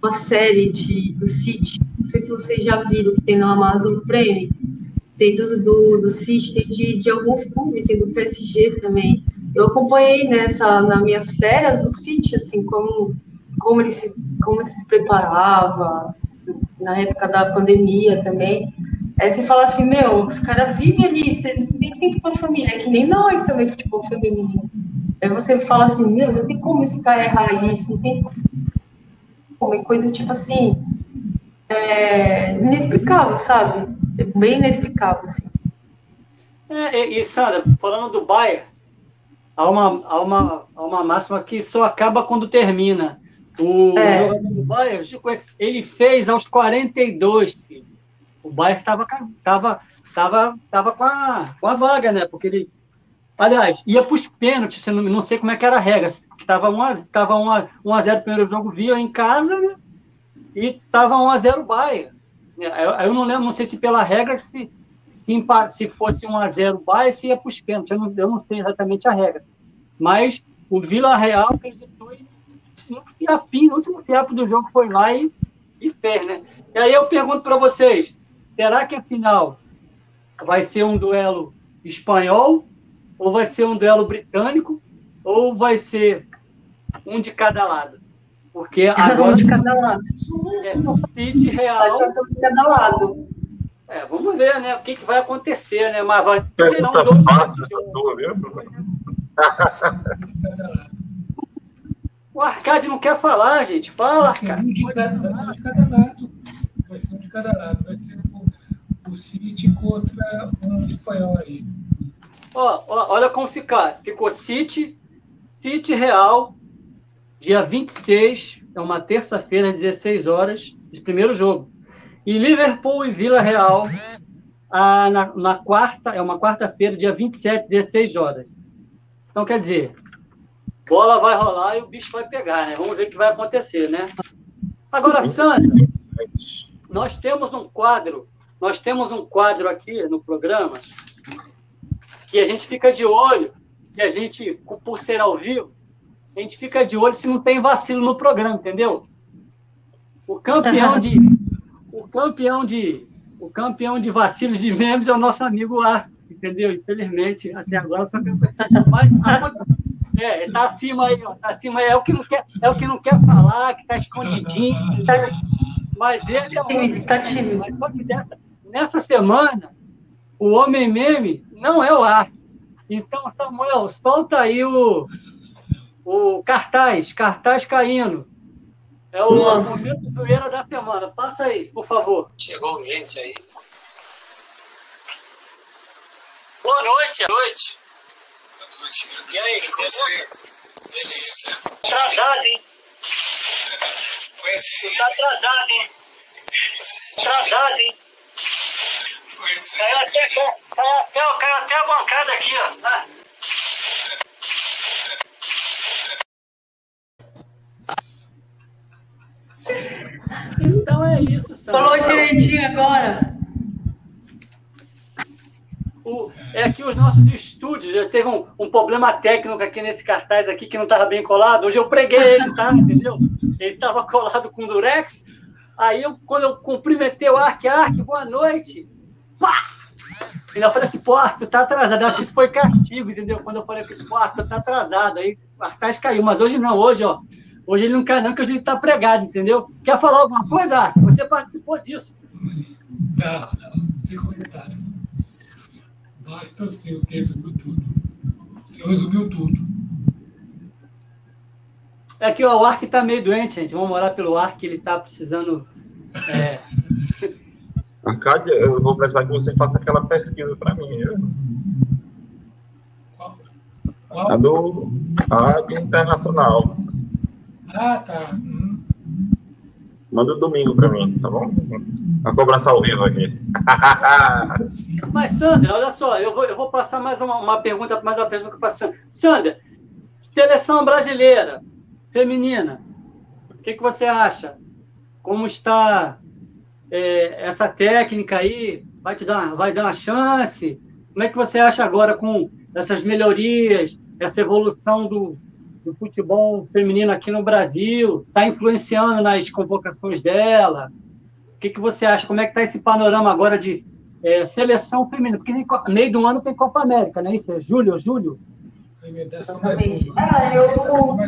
uma série de, do City, não sei se vocês já viram que tem na Amazon Prime, tem do, do, do tem de, de alguns clubes, tem do PSG também. Eu acompanhei nessa, nas minhas férias o City, assim, como, como, ele se, como ele se preparava, na época da pandemia também. Aí você fala assim, meu, os caras vivem ali, você tem tempo pra família, é que nem nós também, futebol feminino. Aí você fala assim, meu, não tem como esse cara errar isso, não tem como, é coisa tipo assim, é, inexplicável, sabe? É bem inexplicável, assim. É, e, e falando do Bayern, há uma, há, uma, há uma máxima que só acaba quando termina. O É. jogador do Bayern, ele fez aos 42, filho. O Bayern estava tava, tava, tava com, a, com a vaga, né? Porque ele. Aliás, ia para os pênaltis, não, não sei como é que era a regra. Estava 1 a, tava 1 a, 1 a 0 o primeiro jogo, via em casa, né? E estava 1 a 0 o Bayern. Eu, eu não lembro, não sei se pela regra, se, se, se fosse 1 a 0 o Bayern, se ia para os pênaltis. Eu não, eu não sei exatamente a regra. Mas o Vila Real acreditou e no fiapinho, no último fiapo do jogo foi lá e, e fez, né? E aí eu pergunto para vocês, será que a final vai ser um duelo espanhol ou vai ser um duelo britânico ou vai ser um de cada lado? Porque agora Um de cada lado. é City Vai Real, ser um de cada lado. é, vamos ver, né? O que, que vai acontecer, né? Mas vai ser um jogo fácil? O Arcade não quer falar, gente. Fala, Vai Arcade. um de cada, vai ser um de cada lado. Vai ser um de cada lado. Vai ser o, o City contra um espanhol aí. Ó, ó, olha como ficar. Ficou City, City Real, dia 26, é uma terça-feira, às 16 horas, esse primeiro jogo. E Liverpool e Vila Real, ah, na, na quarta, é uma quarta-feira, dia 27, 16 horas. Então, quer dizer, bola vai rolar e o bicho vai pegar, né? Vamos ver o que vai acontecer, né? Agora, Sandra, nós temos um quadro, nós temos um quadro aqui no programa que a gente fica de olho, se a gente, por ser ao vivo, a gente fica de olho se não tem vacilo no programa, entendeu? O campeão de o campeão de o campeão de vacilos de membros é o nosso amigo Ar, entendeu? Infelizmente, até agora só mas é, tá acima aí, ó, tá acima aí, é o que não quer, é o que não quer falar, que tá escondidinho, mas ele é um Tímido, tá tímido. mas só que dessa, nessa semana, o homem meme não é o Ark. Então, Samuel, solta aí o, o cartaz, cartaz caindo. É o Nossa. momento zoeira da semana. Passa aí, por favor. Chegou gente aí. Boa noite, boa noite. E aí, como é? Beleza. Atrasado, hein? Pois Tu tá atrasado, hein? Atrasado, hein? pois Caiu até, caiu até, caiu até a bancada aqui, ó. Tá? Então é isso, Sandra. Falou direitinho agora. O- é aqui os nossos estúdios. Já teve um, um problema técnico aqui nesse cartaz aqui que não estava bem colado. Hoje eu preguei ele, tá? Entendeu? Ele estava colado com durex. Aí eu, quando eu cumprimentei o Ark, Ark, boa noite. Pá! E eu falei assim, pô, Ark, tu tá atrasado. Eu acho que isso foi castigo, entendeu? Quando eu falei assim, pô, Ark, tu tá atrasado. Aí o cartaz caiu. Mas hoje não, hoje, ó. Hoje ele não cai, não, porque hoje ele tá pregado, entendeu? Quer falar alguma coisa, Ark? Você participou disso. Não, não, sem comentário. Basta o seu, que resumiu tudo. Você resumiu tudo. É que ó, o Ark tá meio doente, gente. Vamos orar pelo Ark, ele tá precisando. é, eu vou precisar que você faça aquela pesquisa para mim, viu? Qual? A Qual? do, a do Internacional. Ah, tá. Manda domingo para mim, tá bom? A cobrança ao vivo aqui. Mas, Sandra, olha só, eu vou, eu vou passar mais uma, uma pergunta, mais uma pergunta para Sandra. Sandra, seleção brasileira, feminina, o que, que você acha? Como está é, essa técnica aí? Vai te dar, vai dar uma chance? Como é que você acha agora com essas melhorias, essa evolução do, do futebol feminino aqui no Brasil? Está influenciando nas convocações dela? O que, que você acha? Como é que está esse panorama agora de é, seleção feminina? Porque Co- meio do ano tem Copa América, não é isso? É julho, julho? Ah, eu,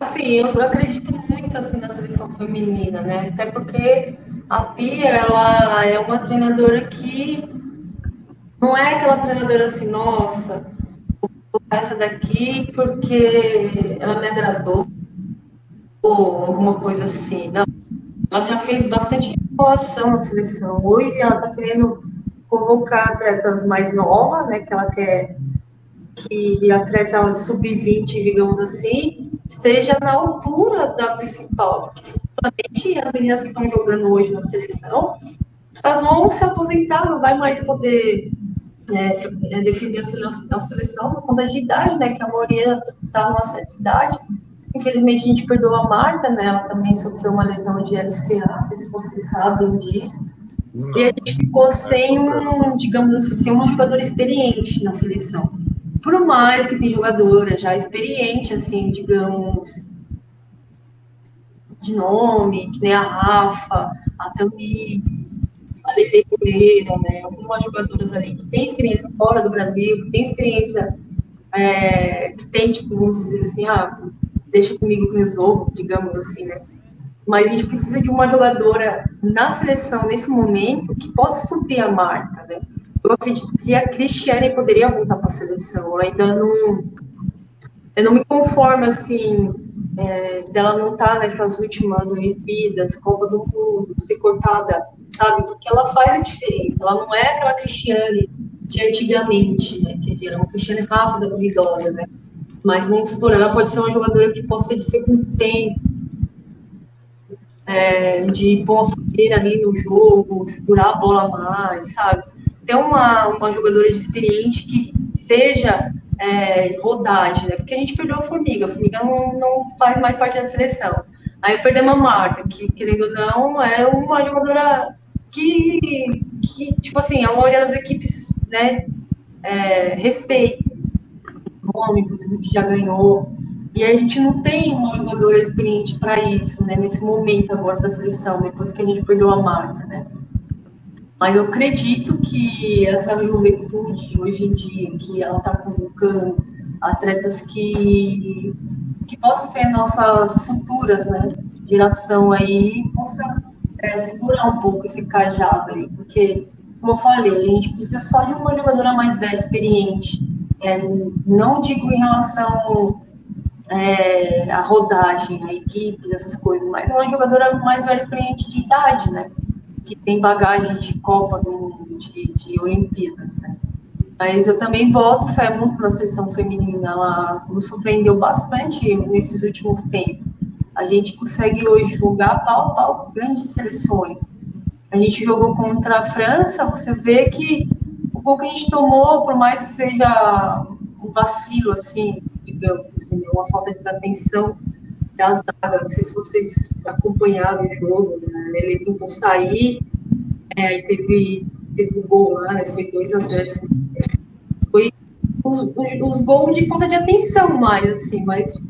assim, eu acredito muito assim, na seleção feminina, né? Até porque a Pia, ela é uma treinadora que não é aquela treinadora assim, nossa, essa daqui porque ela me agradou, ou alguma coisa assim. Não. ela já fez bastante relação na seleção. Hoje ela está querendo convocar atletas mais novas, né? Que ela quer que atleta sub-20, digamos assim, esteja na altura da principal. Porque, as meninas que estão jogando hoje na seleção, elas vão se aposentar, não vai mais poder é, é defender a seleção por conta de idade, né? Que a maioria está numa certa idade. Infelizmente, a gente perdeu a Marta, né? Ela também sofreu uma lesão de LCA, não sei se vocês sabem disso. Não. E a gente ficou sem, um, digamos assim, sem uma jogadora experiente na seleção. Por mais que tem jogadora já experiente, assim, digamos, de nome, que nem a Rafa, a Tamires, né? Algumas jogadoras ali que têm experiência fora do Brasil, que têm experiência, é, que tem, tipo, vamos dizer assim, ah, deixa comigo que resolvo, digamos assim, né? Mas a gente precisa de uma jogadora na seleção nesse momento que possa subir a marca, né? Eu acredito que a Cristiane poderia voltar para a seleção. Eu ainda não, eu não me conformo assim é, dela não estar tá nessas últimas Olimpíadas, Copa do Mundo, ser cortada, sabe? Porque ela faz a diferença. Ela não é aquela Cristiane de antigamente, né? Que era uma Cristiane rápida, habilidosa, né? Mas vamos supor, ela pode ser uma jogadora que possa ser de segundo tempo, é, de pôr uma fronteira ali no jogo, segurar a bola mais, sabe? Ter uma, uma jogadora de experiente que seja é, rodagem, né? Porque a gente perdeu a Formiga, a Formiga não, não faz mais parte da seleção. Aí perdemos a Marta, que, querendo ou não, é uma jogadora que, que tipo assim, a maioria das equipes, né, é, respeita nome, por tudo que já ganhou. E a gente não tem uma jogadora experiente para isso, né? Nesse momento agora da seleção, depois que a gente perdeu a Marta, né? Mas eu acredito que essa juventude de hoje em dia, que ela está convocando atletas que, que possam ser nossas futuras, né? Geração aí, possa é, segurar um pouco esse cajado aí, porque, como eu falei, a gente precisa só de uma jogadora mais velha, experiente, é, não digo em relação é, à rodagem, a equipes, essas coisas, mas uma jogadora mais velha, experiente de idade, né? Que tem bagagem de Copa do Mundo, de, de Olimpíadas, né? Mas eu também boto fé muito na seleção feminina, ela nos surpreendeu bastante nesses últimos tempos. A gente consegue hoje jogar pau a pau grandes seleções. A gente jogou contra a França, você vê que gol que a gente tomou, por mais que seja um vacilo, assim, digamos, assim, uma falta de atenção da zaga, não sei se vocês acompanharam o jogo, né? ele tentou sair, é, aí teve, teve um gol lá, né? foi 2 a 0 assim. Foi os, os, os gols de falta de atenção mais, assim, mas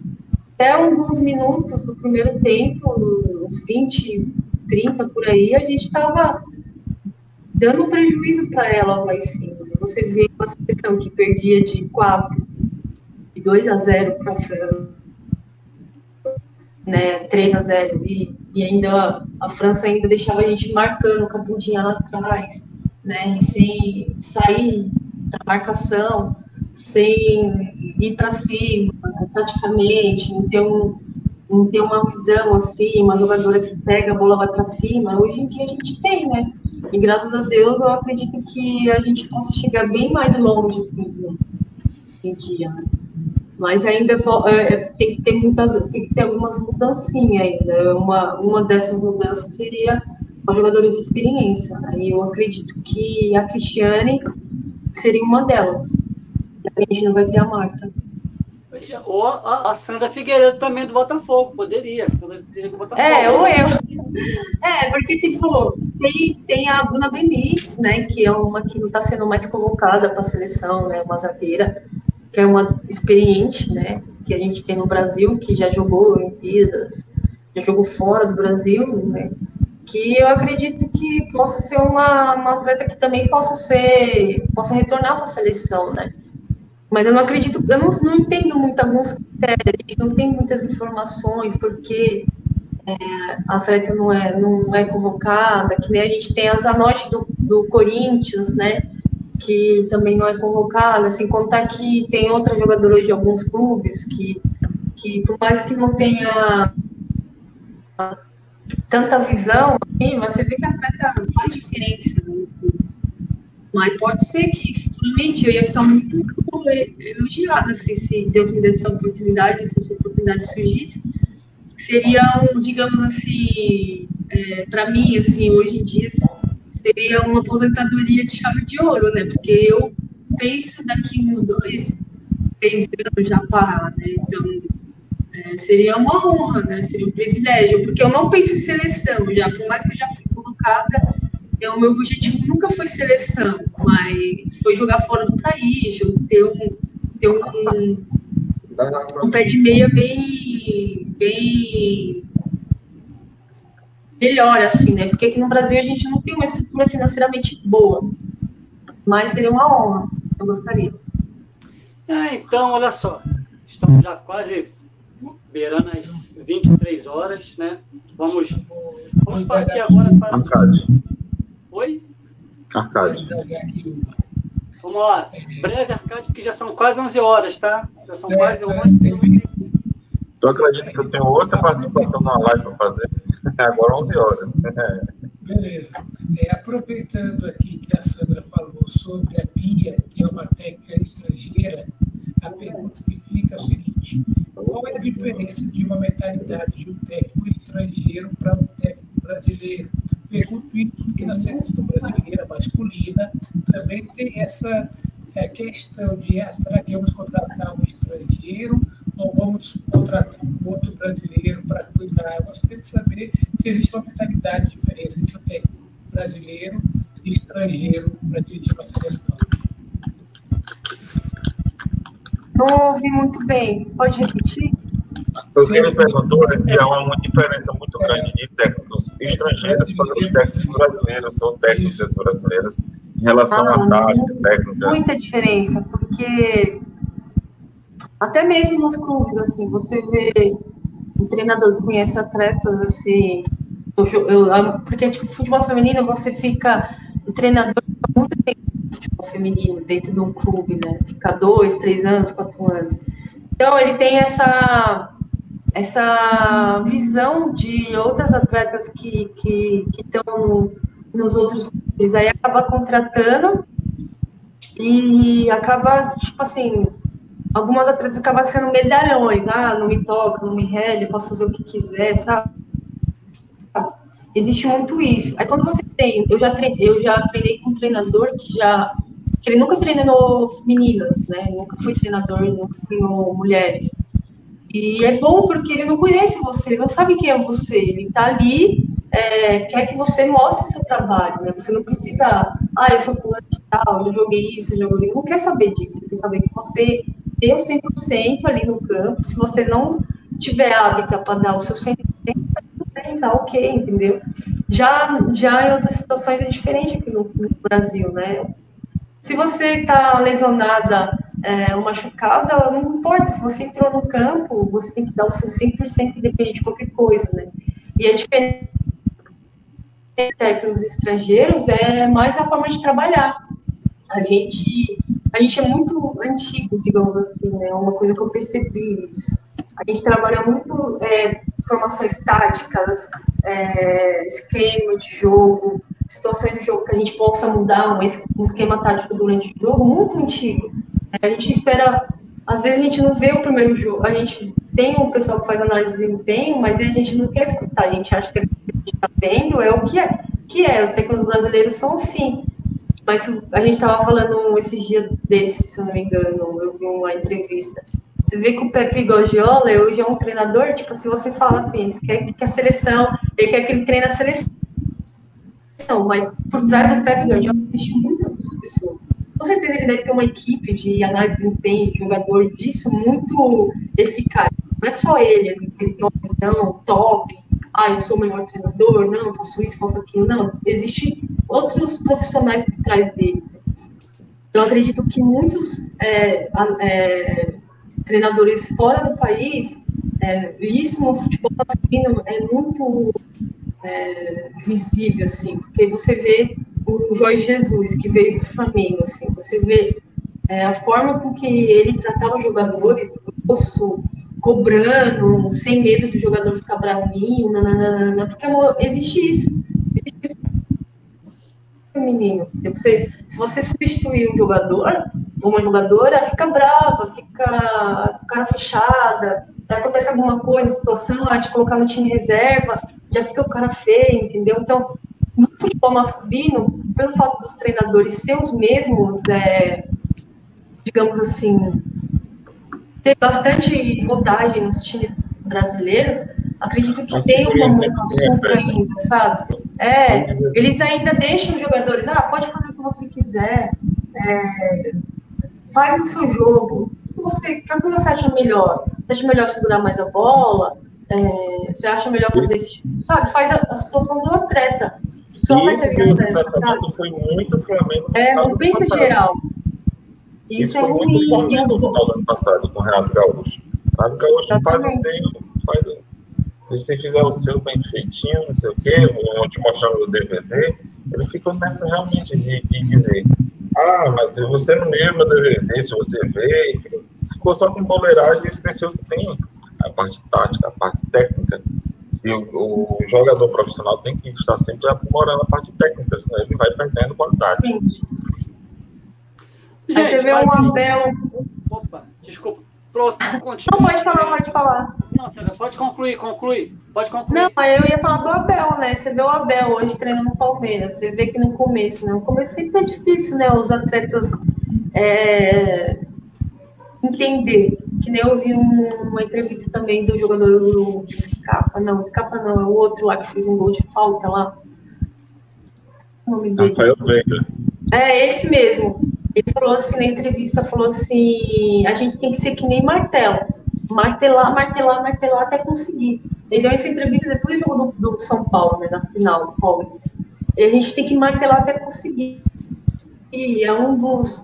até alguns minutos do primeiro tempo, uns 20, 30 por aí, a gente estava dando prejuízo para elas lá em cima. Você vê uma seleção que perdia de 4, de 2 a 0 para a França, né, 3 a 0 e, e ainda a França ainda deixava a gente marcando com a bundinha lá atrás, né, sem sair da marcação, sem ir para cima, taticamente, não ter, um, não ter uma visão assim, uma jogadora que pega a bola vai para cima. Hoje em dia a gente tem, né? E graças a Deus eu acredito que a gente possa chegar bem mais longe, assim, né? em dia. Né? Mas ainda é, é, tem que ter muitas, tem que ter algumas mudancinhas ainda. Uma, uma dessas mudanças seria os jogadores de experiência. Né? E eu acredito que a Cristiane seria uma delas. A gente não vai ter a Marta. Ou a, a Sandra Figueiredo também do Botafogo, poderia. Sandra do Botafogo. É, ou eu. É, porque, tipo, tem, tem a Bruna Benítez, né, que é uma que não está sendo mais convocada para a seleção, né, uma zagueira, que é uma experiente, né, que a gente tem no Brasil, que já jogou Olimpíadas, já jogou fora do Brasil, né, que eu acredito que possa ser uma, uma atleta que também possa ser, possa retornar para a seleção, né, mas eu não acredito, eu não, não entendo muito alguns critérios, não tem muitas informações, porque é, a atleta não é, não é convocada, que nem a gente tem a Zanotti do, do Corinthians, né? Que também não é convocada, sem contar que tem outra jogadora de alguns clubes que, que por mais que não tenha tanta visão, assim, você vê que a atleta faz diferença. Né? Mas pode ser que futuramente eu ia ficar muito elogiada assim, se Deus me desse essa oportunidade, se essa oportunidade surgisse. Seria, um, digamos assim, é, para mim, assim, hoje em dia, seria uma aposentadoria de chave de ouro, né? Porque eu penso daqui uns dois, três anos já parar, né? Então, é, seria uma honra, né? Seria um privilégio, porque eu não penso em seleção já, por mais que eu já fui colocada, então, o meu objetivo nunca foi seleção, mas foi jogar fora do país, ter um, ter um, um pé de meia bem, bem melhor, assim, né? Porque aqui no Brasil a gente não tem uma estrutura financeiramente boa, mas seria uma honra, eu gostaria. Ah, então, olha só, estamos já quase beirando as 23 horas, né? Vamos, vamos partir agora para... Oi? Arcade. Vamos lá. Breve arcade, porque já são quase 11 horas, tá? Já são quase 11. Tu acredita que eu tenho outra participação na live para fazer? Agora 11 horas. Beleza. É, aproveitando aqui que a Sandra falou sobre a PIA, que é uma técnica estrangeira, a pergunta que fica é o seguinte: qual é a diferença de uma mentalidade de um técnico estrangeiro para um técnico brasileiro? Pergunto isso porque na seleção brasileira masculina também tem essa é, questão de ah, será que vamos contratar um estrangeiro ou vamos contratar um outro brasileiro para cuidar? Eu gostaria de saber se existe uma mentalidade diferente entre o técnico brasileiro e estrangeiro para dirigir uma seleção. Não ouvi muito bem. Pode repetir? O que ele perguntou é se há uma diferença muito grande de técnicos estrangeiros para os técnicos brasileiros ou técnicos brasileiros em relação ah, à tática técnica. Muita diferença, porque até mesmo nos clubes, assim, você vê um treinador que conhece atletas, assim, eu, eu, porque, tipo, futebol feminino, você fica, o treinador fica muito tempo no futebol feminino dentro de um clube, né, fica dois, três anos, quatro anos. Então, ele tem essa essa visão de outras atletas que que estão nos outros clubes, aí acaba contratando e acaba, tipo assim, algumas atletas acabam sendo medalhões, ah, não me toca, não me rele, posso fazer o que quiser, sabe? Existe muito isso. Aí quando você tem, eu já treinei, eu já treinei com um treinador que já que ele nunca treinou meninas, né? Nunca foi treinador, nunca treinou mulheres. E é bom porque ele não conhece você, ele não sabe quem é você. Ele está ali, é, quer que você mostre seu trabalho, né? Você não precisa, ah, eu sou fulano de tal, eu joguei isso, eu joguei. Ele não quer saber disso, ele quer saber que você deu 100% ali no campo. Se você não tiver hábito para dar o seu 100%, tá ok, entendeu? Já, já em outras situações é diferente aqui no, no Brasil, né? Se você está lesionada é, ou machucada, não importa. Se você entrou no campo, você tem que dar o seu 100% independente de qualquer coisa, né? E a diferença entre os estrangeiros é mais a forma de trabalhar. A gente, a gente é muito antigo, digamos assim, né? Uma coisa que eu percebi isso. A gente trabalha muito é, formações táticas, é, esquema de jogo, situações do jogo que a gente possa mudar, um esquema tático durante o jogo, muito antigo. A gente espera, às vezes a gente não vê o primeiro jogo, a gente tem um pessoal que faz análise de desempenho, mas a gente não quer escutar, a gente acha que a gente está vendo é o que é. Que é, os técnicos brasileiros são assim. Mas a gente estava falando esses dias desses, se eu não me engano, eu vi uma entrevista. Você vê que o Pepe Guardiola hoje é um treinador, tipo, se você fala assim, ele quer que a seleção, ele quer que ele treine a seleção, mas por trás do Pepe Guardiola existem muitas outras pessoas com certeza ele deve ter uma equipe de análise de desempenho, de jogador disso muito eficaz. Não é só ele, ele tem uma visão top, ah, eu sou o melhor treinador, não, faço isso, faço aquilo. Não, existem outros profissionais por trás dele. Então, acredito que muitos é, é, treinadores fora do país, é, isso no futebol masculino é muito é, visível, assim, porque você vê o Jorge Jesus, que veio do Flamengo, assim, você vê é, a forma com que ele tratava os jogadores, o cobrando, sem medo do jogador ficar bravinho, nananana, porque amor, existe isso. Existe isso feminino. Você, se você substituir um jogador, uma jogadora, fica brava, fica cara fechada, acontece alguma coisa, situação, ah, de colocar no time reserva, já fica o cara feio, entendeu? Então, no futebol masculino, pelo fato dos treinadores ser os mesmos, é, digamos assim, ter bastante rodagem nos times brasileiros, acredito que tem uma muita ainda, sabe? É, eles ainda deixam os jogadores, ah, pode fazer o que você quiser, é, faz o seu jogo, o que você, o que você acha melhor? Você acha melhor segurar mais a bola? É, você acha melhor fazer isso? Sabe, faz a, a situação do atleta. Só ter atleta, sabe? Foi muito Flamengo. É, não pensa geral. Isso, isso é ruim. Flamengo no ano passado com o Renato Gaúcho. O Renato Gaúcho faz um tempo, faz se você fizer o seu bem feitinho, não sei o quê, vou te mostrar o DVD, ele ficou nessa realmente de, de dizer, ah, mas você não lê meu DVD, se você vê, ficou só com boleiragem e esqueceu que tem a parte tática, a parte técnica. E o, o, jogador profissional tem que estar sempre aprimorando a parte técnica, senão ele vai perdendo qualidade. Gente, você vê um Abel. Opa, desculpa. Próximo, continua. Não, pode falar, pode falar. Não, pode concluir, concluir. Pode concluir. Não, eu ia falar do Abel, né? Você vê o Abel hoje treinando no Palmeiras. Você vê que no começo, né? No começo sempre é difícil, né? Os atletas é, entender. Que nem eu vi um, uma entrevista também do jogador do Scapa. Não, Scapa não, é o outro lá que fez um gol de falta lá. O nome dele. Rafael Veiga. É, esse mesmo. Ele falou assim na entrevista, falou assim, a gente tem que ser que nem martelo. Martelar, martelar, martelar até conseguir. Ele deu essa entrevista depois do jogo do, do São Paulo, né, na final do Paulista. E a gente tem que martelar até conseguir. E é um dos,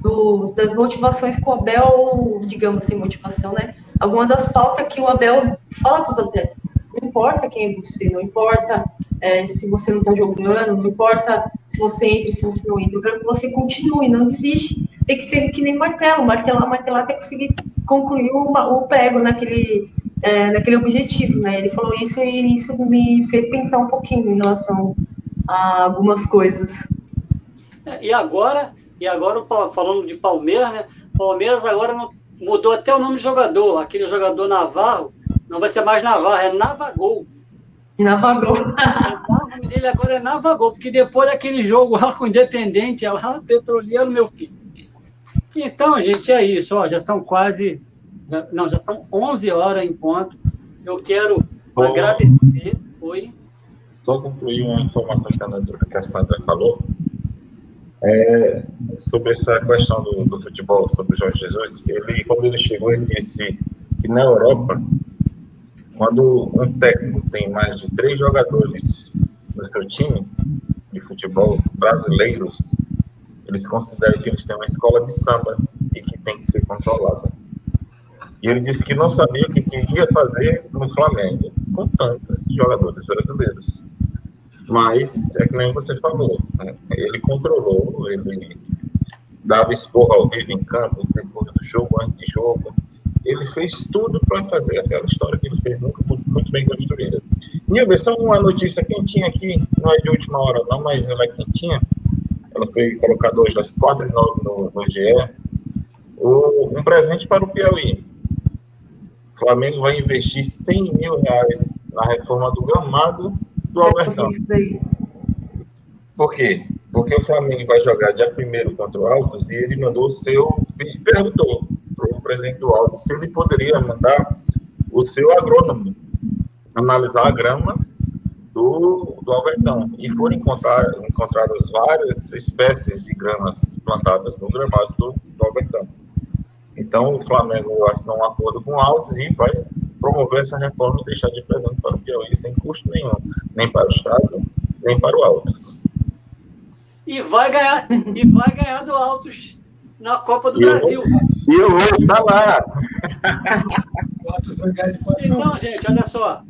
dos das motivações que o Abel, digamos assim, motivação, né? Alguma das pautas que o Abel fala para os atletas. Não importa quem é você, não importa é, se você não está jogando, não importa se você entra, se você não entra. Eu quero que você continue, não desiste. Tem que ser que nem martelo, martelar, martelar até conseguir concluir uma, o prego naquele, é, naquele objetivo, né? Ele falou isso e isso me fez pensar um pouquinho em relação a algumas coisas. É, e agora, e agora falando de Palmeiras, né? Palmeiras agora mudou até o nome do jogador, aquele jogador Navarro, não vai ser mais Navarro, é Navagol. Navagol. o nome dele agora é Navagol, porque depois daquele jogo lá com o Independente, lá, petroleiro, meu filho. Então, gente, é isso. Ó, já são quase. Já, não, já são 11 horas em ponto. Eu quero Só, agradecer. Oi. Só concluir uma informação que a Sandra falou. É, sobre essa questão do, do, futebol, sobre o Jorge Jesus, ele, quando ele chegou, ele disse que na Europa quando um técnico tem mais de três jogadores no seu time de futebol brasileiros, eles consideram que eles têm uma escola de samba e que tem que ser controlada. E ele disse que não sabia o que queria fazer no Flamengo com tantos jogadores brasileiros. Mas é que nem você falou, né? ele controlou, ele dava esporro ao vivo em campo, depois do jogo, antes de jogo, ele fez tudo para fazer aquela história que ele fez, nunca muito bem construída. Nilber, só uma notícia quentinha aqui, não é de última hora não, mas ela é quentinha. Ela foi colocada hoje às 4 e 9 no, no GE. O, um presente para o Piauí. O Flamengo vai investir 100 mil reais na reforma do gramado do Albertão. Por quê? Porque o Flamengo vai jogar dia 1 contra o Altos e ele mandou o seu. perguntou o presidente do Alto se ele poderia mandar o seu agrônomo analisar a grama do, do Albertão. E foram encontrar, encontradas várias espécies de gramas plantadas no gramado do, do Albertão. Então, o Flamengo assinou um acordo com o Altos e vai promover essa reforma e deixar de presente para o Piauí sem custo nenhum, nem para o Estado, nem para o Altos. E vai ganhar, e vai ganhar do Altos na Copa do e Brasil. E eu vou estar lá. então, gente, olha só.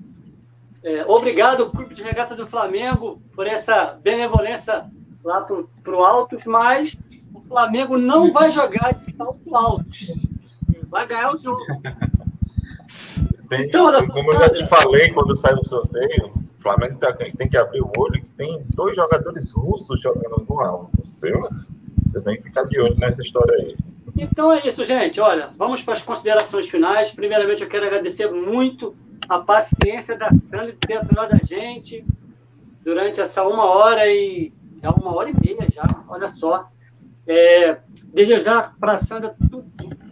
É, obrigado, Clube de Regata do Flamengo, por essa benevolência lá para o Altos, mas o Flamengo não vai jogar de salto altos. Vai ganhar o jogo. Tem, então, como eu já te falei quando saiu o sorteio, o Flamengo tá, tem que abrir o olho que tem dois jogadores russos jogando no alto. Seu, você tem que ficar de olho nessa história aí. Então é isso, gente. Olha, vamos para as considerações finais. Primeiramente, eu quero agradecer muito a paciência da Sandra de ter aturado a gente durante essa uma hora e já uma hora e meia já, olha só. É, desejar para a Sandra tudo,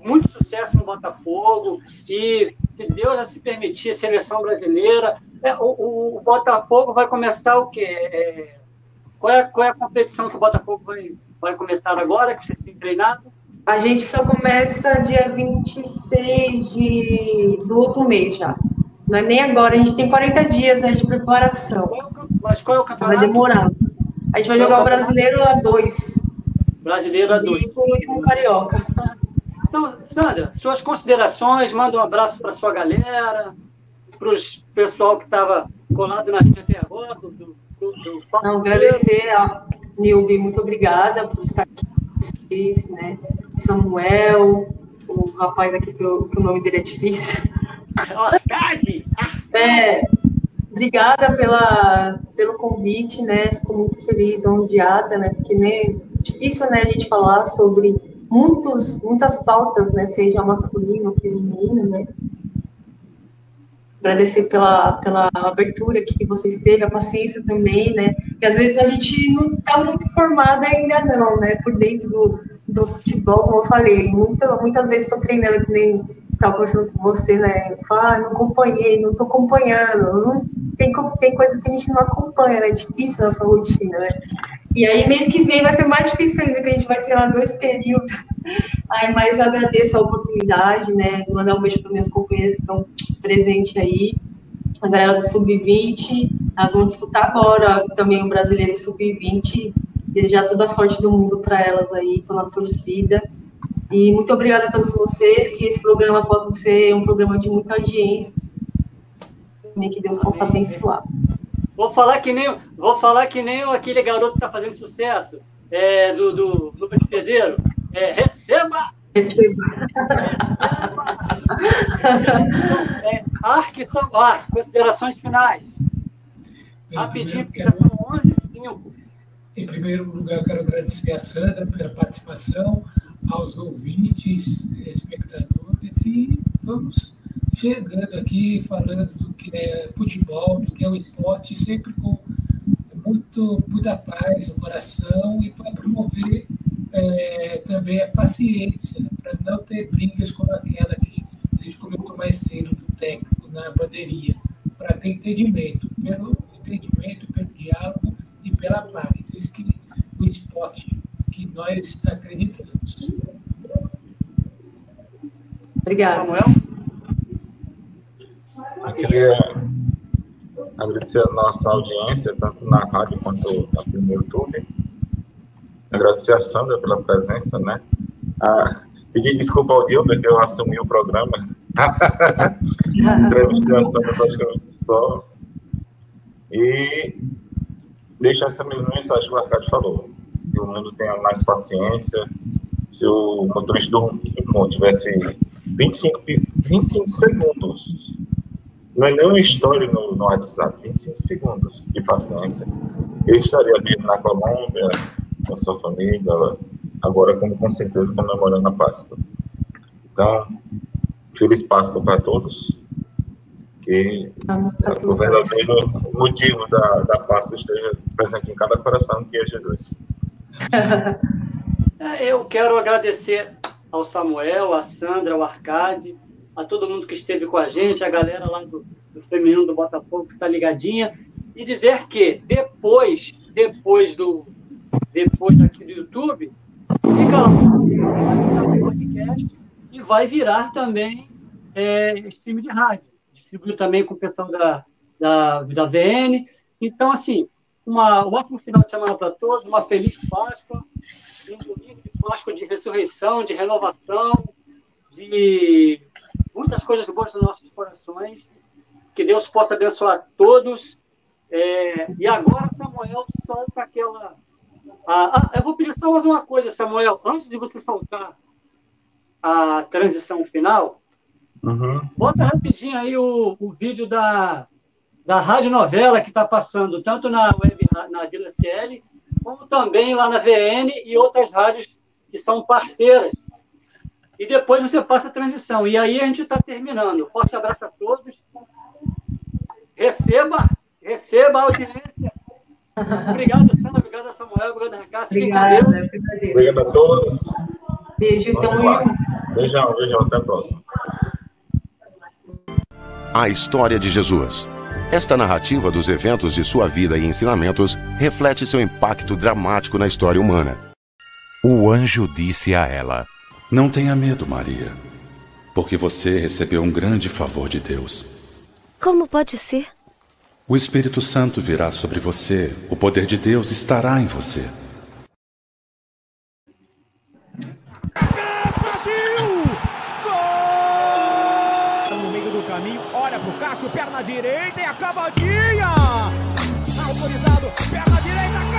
muito sucesso no Botafogo e, se Deus se permitir, a seleção brasileira. É, o, o, Botafogo vai começar o quê? É, qual, é, qual é a competição que o Botafogo vai, vai começar agora, que vocês têm treinado? A gente só começa dia 26 de, do outro mês já. Não é nem agora, a gente tem 40 dias né, de preparação. Mas qual é o campeonato? Vai demorar. A gente vai jogar o Brasileiro A2. Brasileiro A2. E por último, Carioca. Então, Sandra, suas considerações, manda um abraço para sua galera, para o pessoal que estava colado na rede até agora. Do, do, do Não, agradecer a Nilby, muito obrigada por estar aqui, né? Samuel, o rapaz aqui que, eu, que o nome dele é difícil. É, obrigada pela, pelo convite, né? Fico muito feliz, ondeada, né? Porque né, difícil, né, a gente falar sobre muitos, muitas pautas, né? Seja masculino ou feminino, né? Agradecer pela, pela abertura que vocês teve, a paciência também, né? Que às vezes a gente não está muito formada ainda não, né? Por dentro do, do futebol, como eu falei. Muita, muitas vezes estou treinando que nem estava conversando com você, né? Falar, ah, não acompanhei, não estou acompanhando. Não, tem, tem coisas que a gente não acompanha, né? É difícil nossa rotina, né? E aí, mês que vem vai ser mais difícil ainda, que a gente vai treinar dois períodos. Aí, mas eu agradeço a oportunidade, né? Mandar um beijo para minhas companheiras que estão presentes aí. A galera do Sub-20, elas vão disputar agora também o Brasileiro Sub-20. Desejar toda a sorte do mundo para elas aí, estou na torcida. E muito obrigada a todos vocês, que esse programa pode ser um programa de muita audiência. Que Deus possa abençoar. Vou falar que nem, vou falar que nem aquele garoto que está fazendo sucesso é, do, do, do Pedreiro. É, receba! Receba! é, Arque são ar, considerações finais. Bem, Rapidinho, porque já são 11 h 05 Em primeiro lugar, quero agradecer a Sandra pela participação, aos ouvintes, espectadores, e vamos chegando aqui falando do que é futebol, do que é o esporte, sempre com muito, muita paz no coração e para promover é, também a paciência, para não ter brigas como aquela que a gente comentou mais cedo do técnico na bandeirinha, para ter entendimento, pelo entendimento, pelo diálogo e pela paz. Isso que o esporte que nós acreditamos. Obrigada. Samuel? Eu queria agradecer a nossa audiência, tanto na rádio quanto no YouTube. Agradecer a Sandra pela presença, né? Ah, pedir desculpa ao Gilbert que eu assumi o programa. Entrevistei a Sandra praticamente só. E deixar essa mesma mensagem que o Arcade falou que o mundo tenha mais paciência. Se o motorista do Rincon tivesse 25, 25 segundos, não é nem uma história no, no WhatsApp, 25 segundos de paciência, eu estaria vindo na Colômbia, com a sua família, agora como com certeza comemorando a Páscoa. Então, feliz Páscoa para todos. Que o verdadeiro motivo da, da Páscoa esteja presente em cada coração, que é Jesus. É, eu quero agradecer ao Samuel, à Sandra, ao Arcade, a todo mundo que esteve com a gente, a galera lá do, do Feminino do Botafogo que está ligadinha, e dizer que depois, depois do depois aqui do YouTube, fica lá podcast e vai virar também é, stream de rádio. Distribuiu também com o pessoal da, da, da VN. Então, assim, uma, um ótimo final de semana para todos, uma feliz Páscoa, um domingo de Páscoa de ressurreição, de renovação, de muitas coisas boas nos nossos corações. Que Deus possa abençoar todos. É, e agora, Samuel, solta aquela. Ah, eu vou pedir só mais uma coisa, Samuel. Antes de você soltar a transição final, Uhum. Bota rapidinho aí o, o vídeo da, da rádio novela que está passando, tanto na web, na Vila CL, como também lá na VN e outras rádios que são parceiras. E depois você passa a transição. E aí a gente está terminando. Forte abraço a todos. Receba, receba a audiência. Obrigado, Sandra. Obrigado, Samuel. Obrigado, Ricardo. Obrigada. Obrigado a todos. Beijo, tamo junto. Beijão, beijão. Até a próxima. A história de Jesus. Esta narrativa dos eventos de sua vida e ensinamentos reflete seu impacto dramático na história humana. O anjo disse a ela: Não tenha medo, Maria, porque você recebeu um grande favor de Deus. Como pode ser? O Espírito Santo virá sobre você, o poder de Deus estará em você. No meio do caminho, olha pro Cássio, perna direita e a cavadinha! Autorizado, perna direita!